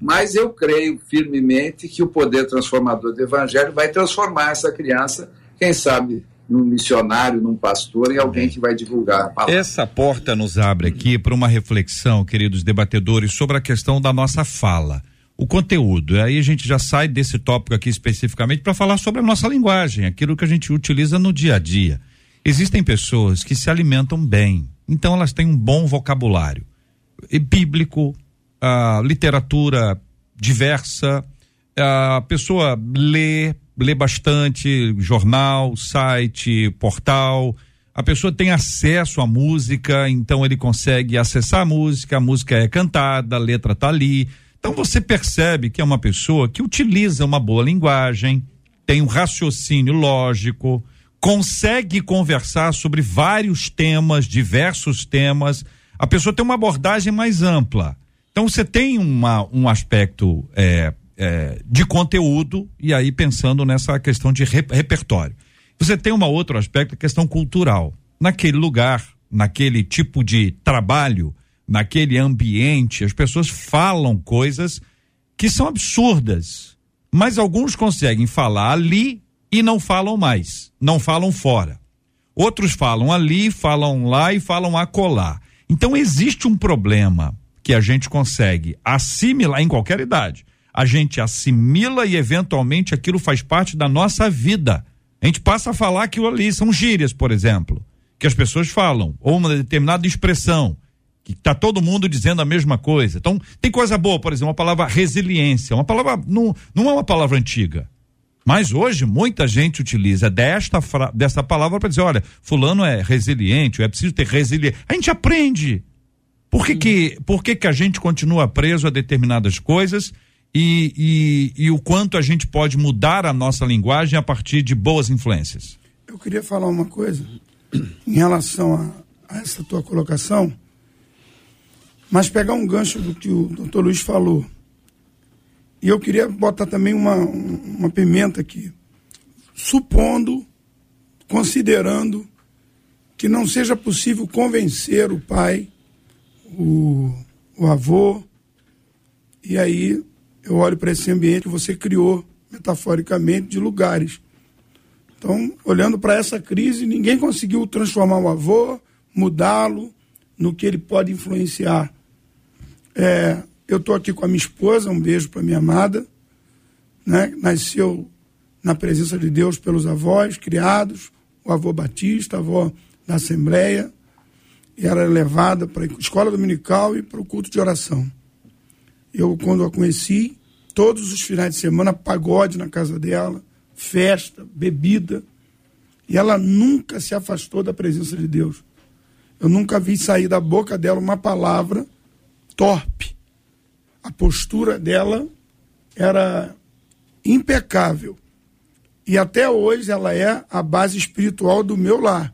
Mas eu creio firmemente que o poder transformador do Evangelho vai transformar essa criança, quem sabe num missionário, num pastor e alguém que vai divulgar a palavra. Essa porta nos abre aqui para uma reflexão, queridos debatedores, sobre a questão da nossa fala o conteúdo. Aí a gente já sai desse tópico aqui especificamente para falar sobre a nossa linguagem, aquilo que a gente utiliza no dia a dia. Existem pessoas que se alimentam bem, então elas têm um bom vocabulário bíblico, a literatura diversa, a pessoa lê, lê bastante jornal, site, portal. A pessoa tem acesso à música, então ele consegue acessar a música, a música é cantada, a letra tá ali então você percebe que é uma pessoa que utiliza uma boa linguagem, tem um raciocínio lógico, consegue conversar sobre vários temas, diversos temas. A pessoa tem uma abordagem mais ampla. Então você tem uma, um aspecto é, é, de conteúdo, e aí pensando nessa questão de repertório. Você tem um outro aspecto, a questão cultural. Naquele lugar, naquele tipo de trabalho, naquele ambiente, as pessoas falam coisas que são absurdas. Mas alguns conseguem falar ali e não falam mais, não falam fora. Outros falam ali, falam lá e falam acolá. Então existe um problema que a gente consegue assimilar em qualquer idade. A gente assimila e eventualmente aquilo faz parte da nossa vida. A gente passa a falar aquilo ali, são gírias, por exemplo, que as pessoas falam, ou uma determinada expressão que está todo mundo dizendo a mesma coisa. Então, tem coisa boa, por exemplo, a palavra resiliência. Uma palavra, não, não é uma palavra antiga. Mas hoje muita gente utiliza desta, dessa palavra para dizer, olha, fulano é resiliente, é preciso ter resiliência. A gente aprende. Por que, que, por que, que a gente continua preso a determinadas coisas e, e, e o quanto a gente pode mudar a nossa linguagem a partir de boas influências? Eu queria falar uma coisa em relação a, a essa tua colocação mas pegar um gancho do que o doutor Luiz falou. E eu queria botar também uma, uma pimenta aqui. Supondo, considerando que não seja possível convencer o pai, o, o avô, e aí eu olho para esse ambiente que você criou, metaforicamente, de lugares. Então, olhando para essa crise, ninguém conseguiu transformar o avô, mudá-lo no que ele pode influenciar. É, eu estou aqui com a minha esposa, um beijo para minha amada, né? Nasceu na presença de Deus pelos avós criados, o avô Batista, a avó da Assembleia, e era levada para a escola dominical e para o culto de oração. Eu, quando a conheci, todos os finais de semana, pagode na casa dela, festa, bebida, e ela nunca se afastou da presença de Deus. Eu nunca vi sair da boca dela uma palavra torpe. A postura dela era impecável. E até hoje ela é a base espiritual do meu lar,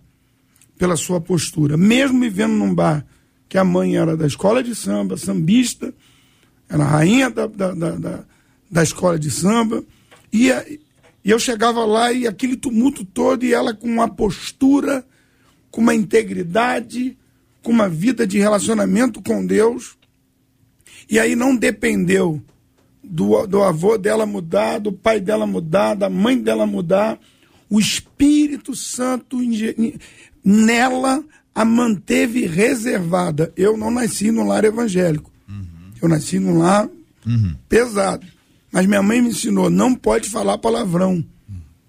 pela sua postura. Mesmo me vendo num bar que a mãe era da escola de samba, sambista, era rainha da, da, da, da escola de samba. E, e eu chegava lá e aquele tumulto todo, e ela com uma postura, com uma integridade, com uma vida de relacionamento com Deus. E aí não dependeu do, do avô dela mudar, do pai dela mudar, da mãe dela mudar. O Espírito Santo nela a manteve reservada. Eu não nasci num lar evangélico. Uhum. Eu nasci num lar uhum. pesado. Mas minha mãe me ensinou, não pode falar palavrão.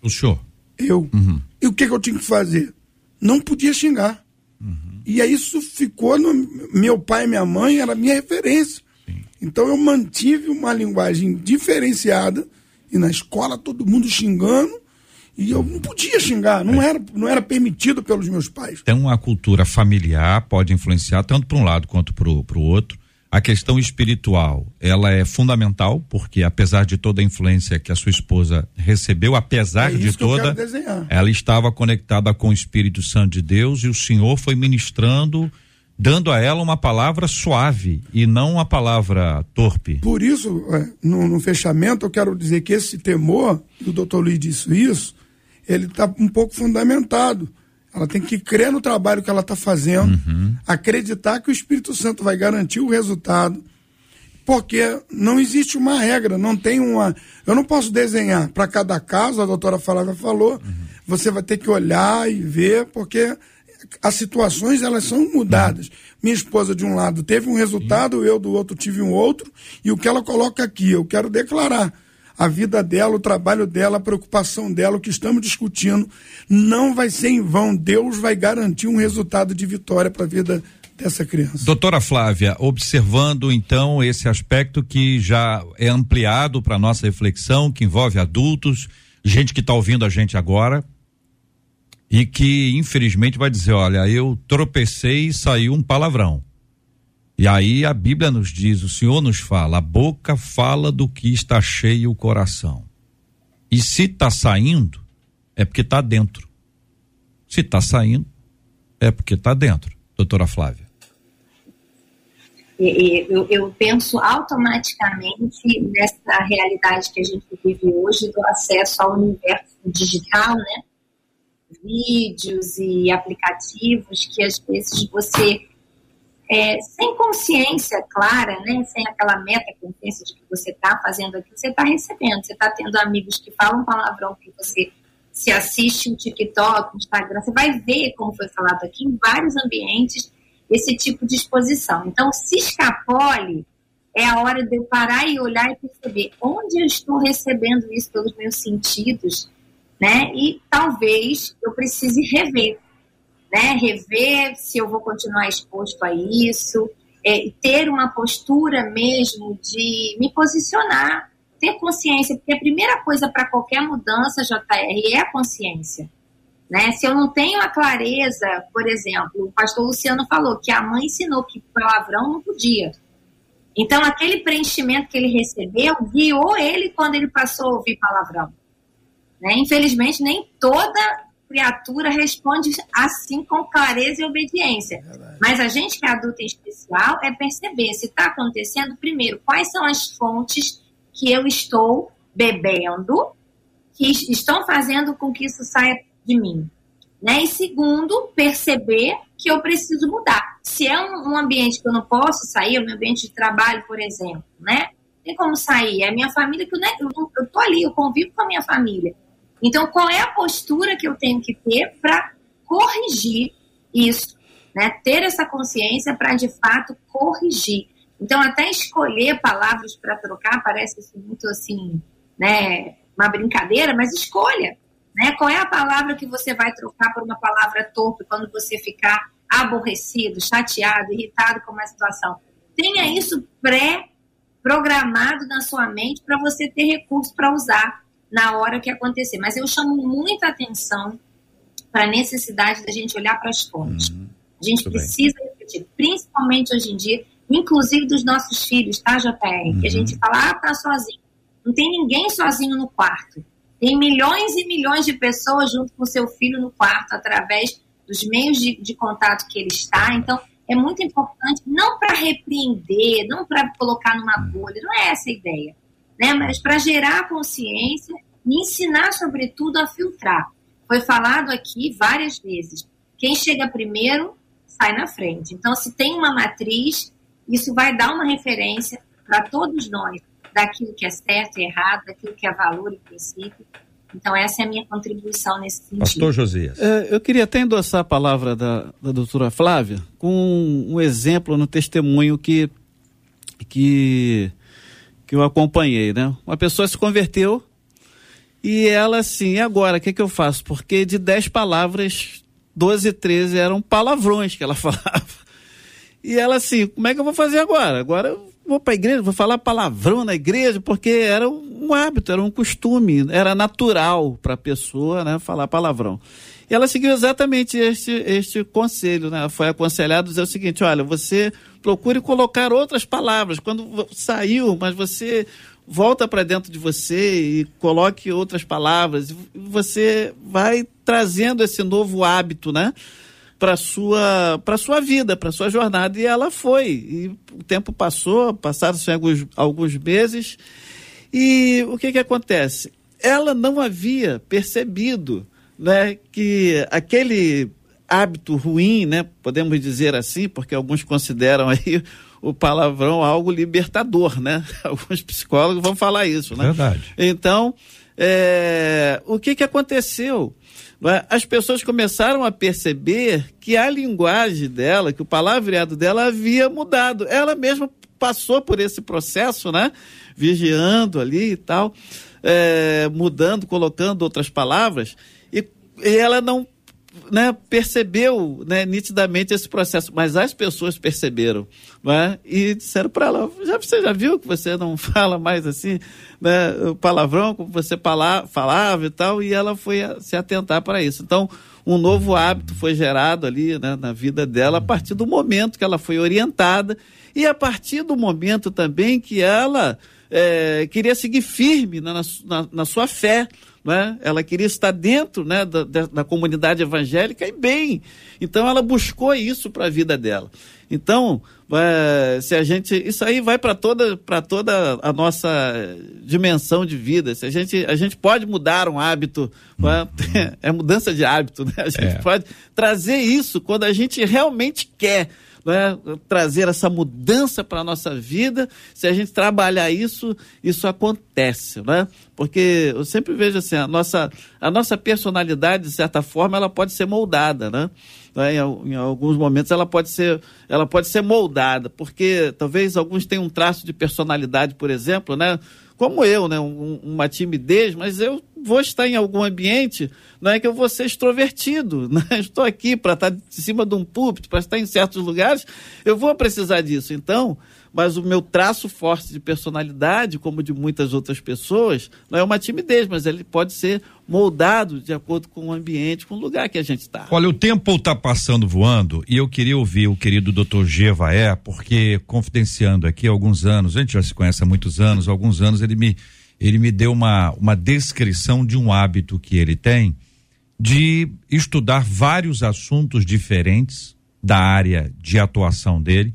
O senhor? Eu. Uhum. E o que, que, eu tinha que fazer? Não podia xingar. Uhum. E aí isso ficou no. Meu pai e minha mãe era minha referência. Sim. Então eu mantive uma linguagem diferenciada. E na escola todo mundo xingando. E eu não podia xingar, não, é. era, não era permitido pelos meus pais. Então a cultura familiar pode influenciar tanto para um lado quanto para o outro. A questão espiritual, ela é fundamental, porque apesar de toda a influência que a sua esposa recebeu, apesar é de toda, ela estava conectada com o Espírito Santo de Deus e o Senhor foi ministrando, dando a ela uma palavra suave e não uma palavra torpe. Por isso, é, no, no fechamento, eu quero dizer que esse temor, e o doutor Luiz disse isso, ele está um pouco fundamentado ela tem que crer no trabalho que ela está fazendo, uhum. acreditar que o Espírito Santo vai garantir o resultado, porque não existe uma regra, não tem uma. Eu não posso desenhar para cada caso, a doutora Flávia falou, uhum. você vai ter que olhar e ver, porque as situações elas são mudadas. Uhum. Minha esposa de um lado teve um resultado, eu do outro tive um outro, e o que ela coloca aqui, eu quero declarar a vida dela, o trabalho dela, a preocupação dela, o que estamos discutindo, não vai ser em vão. Deus vai garantir um resultado de vitória para a vida dessa criança. Doutora Flávia, observando então esse aspecto que já é ampliado para nossa reflexão, que envolve adultos, gente que está ouvindo a gente agora e que infelizmente vai dizer, olha, eu tropecei e saiu um palavrão. E aí a Bíblia nos diz, o Senhor nos fala, a boca fala do que está cheio o coração. E se está saindo, é porque está dentro. Se está saindo, é porque está dentro. Doutora Flávia. Eu, eu, penso automaticamente nessa realidade que a gente vive hoje do acesso ao universo digital, né? Vídeos e aplicativos que às vezes você é, sem consciência clara, né, sem aquela meta consciência de que você está fazendo aquilo, você está recebendo, você está tendo amigos que falam palavrão que você se assiste no TikTok, no Instagram, você vai ver, como foi falado aqui, em vários ambientes, esse tipo de exposição. Então, se escapole, é a hora de eu parar e olhar e perceber onde eu estou recebendo isso pelos meus sentidos, né? E talvez eu precise rever né? Rever se eu vou continuar exposto a isso, é, ter uma postura mesmo de me posicionar, ter consciência, porque a primeira coisa para qualquer mudança, JR, é a consciência. Né? Se eu não tenho a clareza, por exemplo, o pastor Luciano falou que a mãe ensinou que palavrão não podia. Então, aquele preenchimento que ele recebeu guiou ele quando ele passou a ouvir palavrão. Né? Infelizmente, nem toda criatura responde assim com clareza e obediência. É Mas a gente que é adulto em especial é perceber se está acontecendo, primeiro, quais são as fontes que eu estou bebendo que estão fazendo com que isso saia de mim. Né? E segundo, perceber que eu preciso mudar. Se é um, um ambiente que eu não posso sair, o meu ambiente de trabalho, por exemplo, né? Tem como sair. É a minha família que eu, né, eu, eu tô ali, eu convivo com a minha família. Então, qual é a postura que eu tenho que ter para corrigir isso? Né? Ter essa consciência para, de fato, corrigir. Então, até escolher palavras para trocar parece muito assim, né? Uma brincadeira, mas escolha. Né? Qual é a palavra que você vai trocar por uma palavra torpe quando você ficar aborrecido, chateado, irritado com uma situação? Tenha isso pré-programado na sua mente para você ter recurso para usar na hora que acontecer. Mas eu chamo muita atenção para a necessidade da gente olhar para as fontes. Uhum. A gente Muito precisa bem. refletir, principalmente hoje em dia, inclusive dos nossos filhos, tá, JR? Uhum. Que a gente uhum. fala, ah, tá sozinho. Não tem ninguém sozinho no quarto. Tem milhões e milhões de pessoas junto com seu filho no quarto, através dos meios de, de contato que ele está. Então, é muito importante, não para repreender, não para colocar numa uhum. bolha, não é essa a ideia né? Mas para gerar consciência e ensinar, sobretudo, a filtrar. Foi falado aqui várias vezes. Quem chega primeiro sai na frente. Então, se tem uma matriz, isso vai dar uma referência para todos nós daquilo que é certo e errado, daquilo que é valor e princípio. Então, essa é a minha contribuição nesse sentido. Pastor Josias. É, eu queria até endossar a palavra da, da doutora Flávia com um exemplo no testemunho que, que, que eu acompanhei. Né? Uma pessoa se converteu e ela assim, agora, o que, que eu faço? Porque de dez palavras, 12, 13 eram palavrões que ela *laughs* falava. E ela assim, como é que eu vou fazer agora? Agora eu vou para a igreja, vou falar palavrão na igreja, porque era um hábito, era um costume, era natural para a pessoa né, falar palavrão. E ela seguiu exatamente este, este conselho, né? Foi aconselhado dizer o seguinte: olha, você procure colocar outras palavras. Quando saiu, mas você volta para dentro de você e coloque outras palavras. Você vai trazendo esse novo hábito, né? Para sua para sua vida, para sua jornada e ela foi. E o tempo passou, passaram-se alguns, alguns meses e o que que acontece? Ela não havia percebido, né, que aquele hábito ruim, né, podemos dizer assim, porque alguns consideram aí o palavrão algo libertador, né? *laughs* Alguns psicólogos vão falar isso, né? Verdade. Então, é, o que que aconteceu? As pessoas começaram a perceber que a linguagem dela, que o palavreado dela havia mudado. Ela mesma passou por esse processo, né? Vigiando ali e tal, é, mudando, colocando outras palavras, e, e ela não né, percebeu né, nitidamente esse processo, mas as pessoas perceberam né, e disseram para ela: já, você já viu que você não *laughs* fala mais assim, né, palavrão, como você falava e tal, e ela foi se atentar para isso. Então, um novo hábito foi gerado ali né, na vida dela a partir do momento que ela foi orientada e a partir do momento também que ela é, queria seguir firme na, na, na sua fé né? ela queria estar dentro né, da, da, da comunidade evangélica e bem. Então ela buscou isso para a vida dela. Então, é, se a gente. Isso aí vai para toda, toda a nossa dimensão de vida. Se a gente, a gente pode mudar um hábito, é, *laughs* é mudança de hábito, né? A gente é. pode trazer isso quando a gente realmente quer né, trazer essa mudança para a nossa vida. Se a gente trabalhar isso, isso acontece, né? Porque eu sempre vejo assim, a nossa, a nossa personalidade, de certa forma, ela pode ser moldada, né? Em, em, alguns momentos ela pode ser ela pode ser moldada porque talvez alguns tenham um traço de personalidade por exemplo né como eu né um, uma timidez mas eu vou estar em algum ambiente, não é que eu vou ser extrovertido. *laughs* Né? Estou aqui para estar em cima de um púlpito, para estar em certos lugares, eu vou precisar disso. Então, mas o meu traço forte de personalidade, como de muitas outras pessoas, não é uma timidez, mas ele pode ser moldado de acordo com o ambiente, com o lugar que a gente está. Olha, o tempo está passando voando e eu queria ouvir o querido doutor Gevaé, porque confidenciando aqui alguns anos, a gente já se conhece há muitos anos, alguns anos ele me ele me deu uma, uma descrição de um hábito que ele tem de estudar vários assuntos diferentes da área de atuação dele,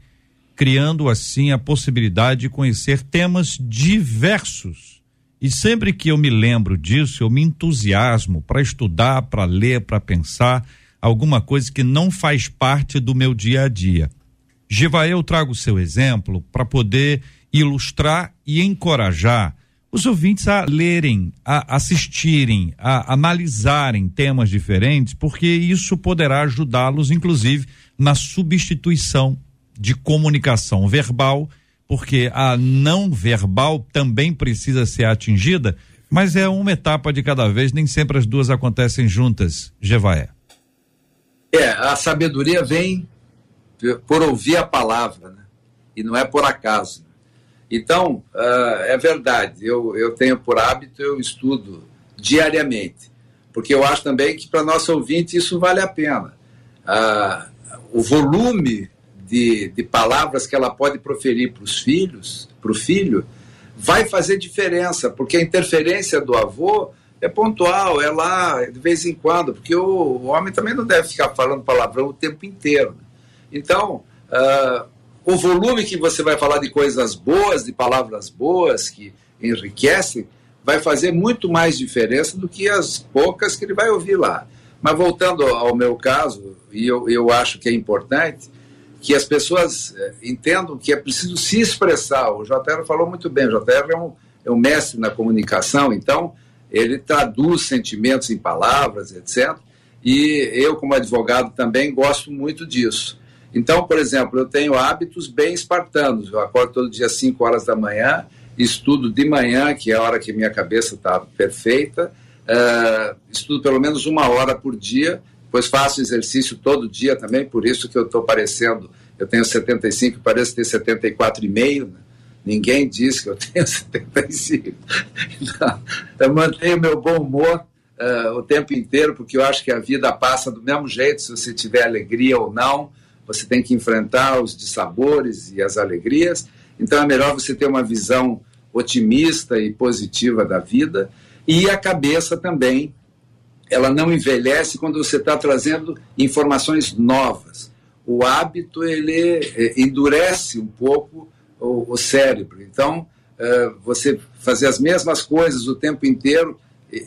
criando assim a possibilidade de conhecer temas diversos. E sempre que eu me lembro disso, eu me entusiasmo para estudar, para ler, para pensar alguma coisa que não faz parte do meu dia a dia. Givael, eu trago o seu exemplo para poder ilustrar e encorajar os ouvintes a lerem, a assistirem, a analisarem temas diferentes, porque isso poderá ajudá-los, inclusive, na substituição de comunicação verbal, porque a não verbal também precisa ser atingida, mas é uma etapa de cada vez, nem sempre as duas acontecem juntas, Jevaé. É, a sabedoria vem por ouvir a palavra, né? E não é por acaso. Então, uh, é verdade, eu, eu tenho por hábito, eu estudo diariamente, porque eu acho também que para nosso ouvinte isso vale a pena. Uh, o volume de, de palavras que ela pode proferir para os filhos, para o filho, vai fazer diferença, porque a interferência do avô é pontual, é lá de vez em quando, porque o, o homem também não deve ficar falando palavrão o tempo inteiro. Então, uh, o volume que você vai falar de coisas boas, de palavras boas, que, enriquecem, vai fazer muito mais diferença do que as poucas que ele vai ouvir lá. Mas voltando ao meu caso, e eu, eu acho que é importante que as pessoas eh, entendam que é preciso se expressar. O JR falou muito bem, o JR é um, é um mestre na comunicação, então ele traduz sentimentos em palavras, etc. E eu, como advogado, também gosto muito disso. Então, por exemplo, eu tenho hábitos bem espartanos. Eu acordo todo dia às 5 horas da manhã, estudo de manhã, que é a hora que minha cabeça está perfeita, uh, estudo pelo menos uma hora por dia, depois faço exercício todo dia também, por isso que eu estou parecendo, eu tenho 75 e pareço ter 74,5, né? Ninguém diz que eu tenho *laughs* 75. Então, eu mantenho meu bom humor uh, o tempo inteiro, porque eu acho que a vida passa do mesmo jeito, se você tiver alegria ou não, você tem que enfrentar os dissabores e as alegrias. Então é melhor você ter uma visão otimista e positiva da vida. E a cabeça também, ela não envelhece quando você está trazendo informações novas. O hábito, ele eh, endurece um pouco o, o cérebro. Então, uh, você fazer as mesmas coisas o tempo inteiro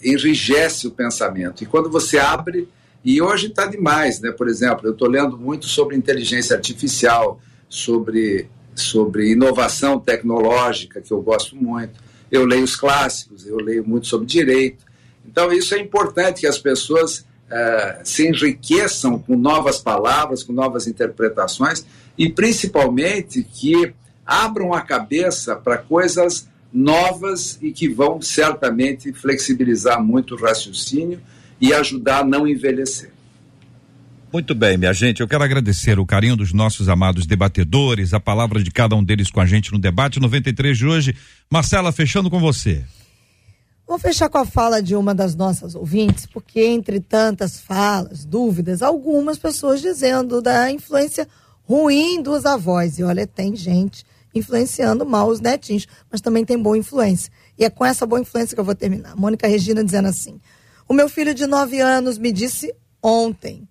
enrijece o pensamento. E quando você abre, e hoje está demais, né? Por exemplo, eu estou lendo muito sobre inteligência artificial, sobre, sobre inovação tecnológica, que eu gosto muito. Eu leio os clássicos, eu leio muito sobre direito. Então, isso é importante que as pessoas uh, se enriqueçam com novas palavras, com novas interpretações, e principalmente que abram a cabeça para coisas novas e que vão certamente flexibilizar muito o raciocínio e ajudar a não envelhecer. Muito bem, minha gente. Eu quero agradecer o carinho dos nossos amados debatedores, a palavra de cada um deles com a gente no debate 93 de hoje. Marcela, fechando com você. Vou fechar com a fala de uma das nossas ouvintes, porque entre tantas falas, dúvidas, algumas pessoas dizendo da influência ruim dos avós. E olha, tem gente influenciando mal os netinhos, mas também tem boa influência. E é com essa boa influência que eu vou terminar. Mônica Regina dizendo assim: O meu filho de nove anos me disse ontem: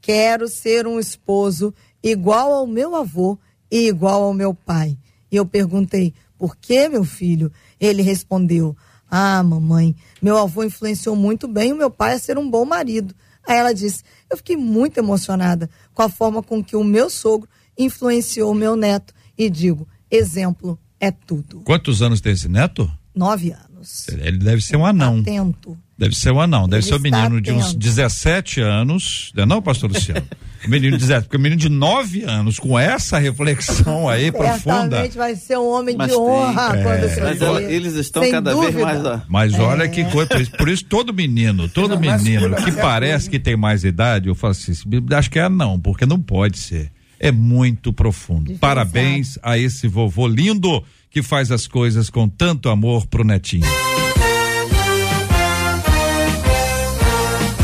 quero ser um esposo igual ao meu avô e igual ao meu pai. E eu perguntei: por que, meu filho? Ele respondeu: Ah, mamãe, meu avô influenciou muito bem o meu pai a ser um bom marido. Aí ela disse: Eu fiquei muito emocionada com a forma com que o meu sogro influenciou o meu neto. E digo: Exemplo é tudo. Quantos anos tem esse neto? Nove anos. Ele deve ser um anão. Atento. Deve ser um anão, deve Ele ser um menino de uns 17 anos, não, é não pastor Luciano? *laughs* menino de 17, porque o menino de 9 anos, com essa reflexão aí *laughs* profunda. vai ser um homem Mas de honra tem, quando é, Mas ela, eles estão Sem cada dúvida. vez mais. Mas olha é. que coisa, por isso, todo menino, todo menino que parece que tem mais idade, eu falo assim, acho que é não, porque não pode ser é muito profundo. Parabéns a esse vovô lindo que faz as coisas com tanto amor pro netinho.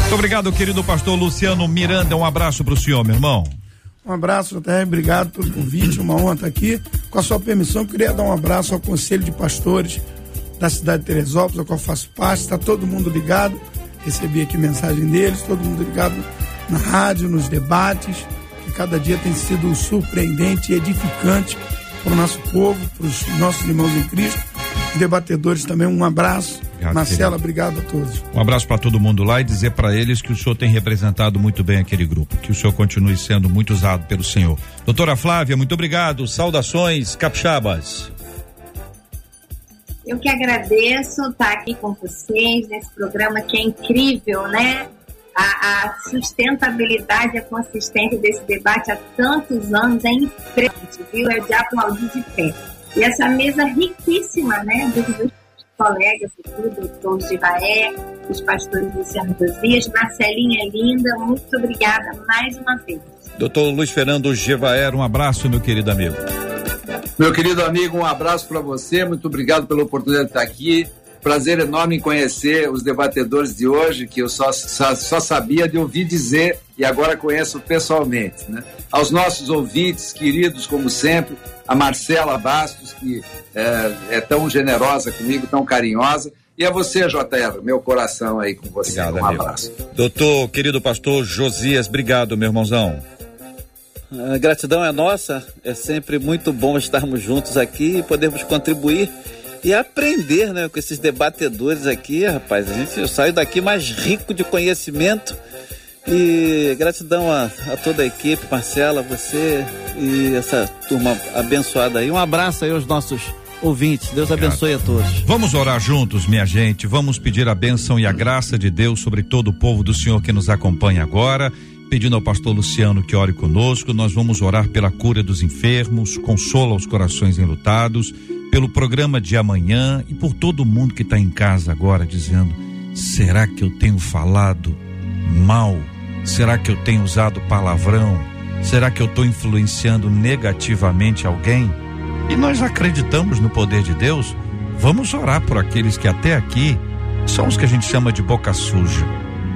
Muito obrigado, querido pastor Luciano Miranda. Um abraço pro senhor, meu irmão. Um abraço, até obrigado pelo convite, uma honra estar aqui. Com a sua permissão, queria dar um abraço ao Conselho de Pastores da cidade de Teresópolis, ao qual faço parte. Está todo mundo ligado. Recebi aqui mensagem deles, todo mundo ligado na rádio, nos debates cada dia tem sido surpreendente e edificante para o nosso povo, para os nossos irmãos em Cristo. Debatedores também, um abraço. Obrigado, Marcela, querido. obrigado a todos. Um abraço para todo mundo lá e dizer para eles que o senhor tem representado muito bem aquele grupo, que o senhor continue sendo muito usado pelo senhor. Doutora Flávia, muito obrigado. Saudações capixabas. Eu que agradeço estar aqui com vocês nesse programa que é incrível, né? A, a sustentabilidade, a consistência desse debate há tantos anos é impressionante, viu? É de aplaudir de pé. E essa mesa riquíssima, né, dos meus colegas aqui, o doutor Givaé, os pastores Luciano Josias, Marcelinha linda, muito obrigada mais uma vez. Doutor Luiz Fernando Givaé, um abraço, meu querido amigo. Meu querido amigo, um abraço para você, muito obrigado pela oportunidade de estar aqui. Prazer enorme em conhecer os debatedores de hoje, que eu só, só, só sabia de ouvir dizer e agora conheço pessoalmente. Né? Aos nossos ouvintes, queridos como sempre, a Marcela Bastos, que é, é tão generosa comigo, tão carinhosa, e a você, JR, meu coração aí com você. Obrigado, um amigo. abraço. Doutor, querido pastor Josias, obrigado, meu irmãozão. A gratidão é nossa, é sempre muito bom estarmos juntos aqui e podermos contribuir e aprender, né, com esses debatedores aqui, rapaz. A gente sai daqui mais rico de conhecimento. E gratidão a, a toda a equipe, Marcela, você e essa turma abençoada aí. Um abraço aí aos nossos ouvintes. Deus Obrigado. abençoe a todos. Vamos orar juntos, minha gente. Vamos pedir a bênção e a graça de Deus sobre todo o povo do Senhor que nos acompanha agora. Pedindo ao pastor Luciano que ore conosco, nós vamos orar pela cura dos enfermos, consola os corações enlutados, pelo programa de amanhã e por todo mundo que está em casa agora dizendo: será que eu tenho falado mal? Será que eu tenho usado palavrão? Será que eu estou influenciando negativamente alguém? E nós acreditamos no poder de Deus. Vamos orar por aqueles que até aqui são os que a gente chama de boca suja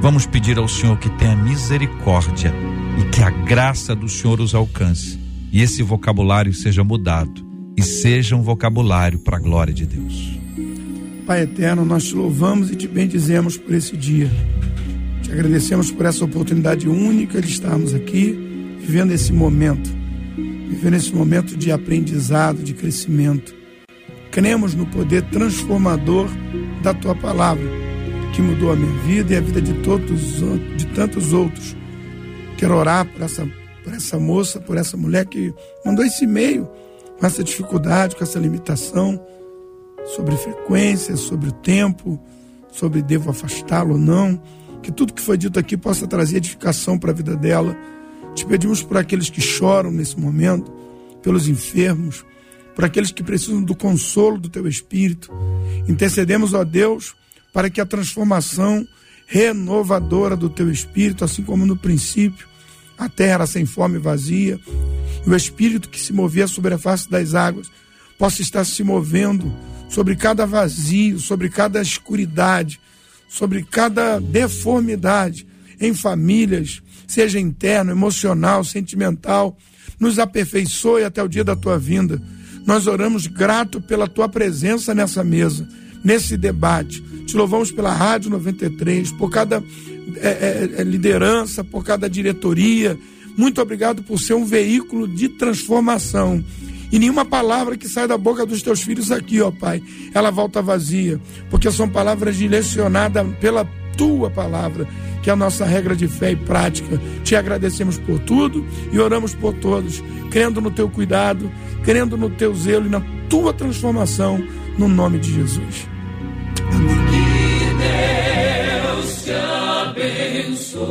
Vamos pedir ao Senhor que tenha misericórdia e que a graça do Senhor os alcance e esse vocabulário seja mudado e seja um vocabulário para a glória de Deus. Pai eterno, nós te louvamos e te bendizemos por esse dia. Te agradecemos por essa oportunidade única de estarmos aqui, vivendo esse momento, vivendo esse momento de aprendizado, de crescimento. Cremos no poder transformador da tua palavra que mudou a minha vida e a vida de todos, de tantos outros. Quero orar por essa, por essa moça, por essa mulher que mandou esse e-mail com essa dificuldade, com essa limitação, sobre frequência, sobre o tempo, sobre devo afastá-lo ou não. Que tudo que foi dito aqui possa trazer edificação para a vida dela. Te pedimos por aqueles que choram nesse momento, pelos enfermos, por aqueles que precisam do consolo do teu espírito. Intercedemos, ó Deus, para que a transformação renovadora do teu espírito, assim como no princípio a terra era sem fome e vazia, e o espírito que se movia sobre a face das águas possa estar se movendo sobre cada vazio, sobre cada escuridade, sobre cada deformidade em famílias, seja interno, emocional, sentimental, nos aperfeiçoe até o dia da tua vinda. Nós oramos grato pela tua presença nessa mesa, nesse debate te louvamos pela Rádio 93, por cada é, é, é, liderança, por cada diretoria. Muito obrigado por ser um veículo de transformação. E nenhuma palavra que sai da boca dos teus filhos aqui, ó Pai, ela volta vazia, porque são palavras direcionadas pela tua palavra, que é a nossa regra de fé e prática. Te agradecemos por tudo e oramos por todos, crendo no teu cuidado, crendo no teu zelo e na tua transformação, no nome de Jesus. Que Deus te abençoe.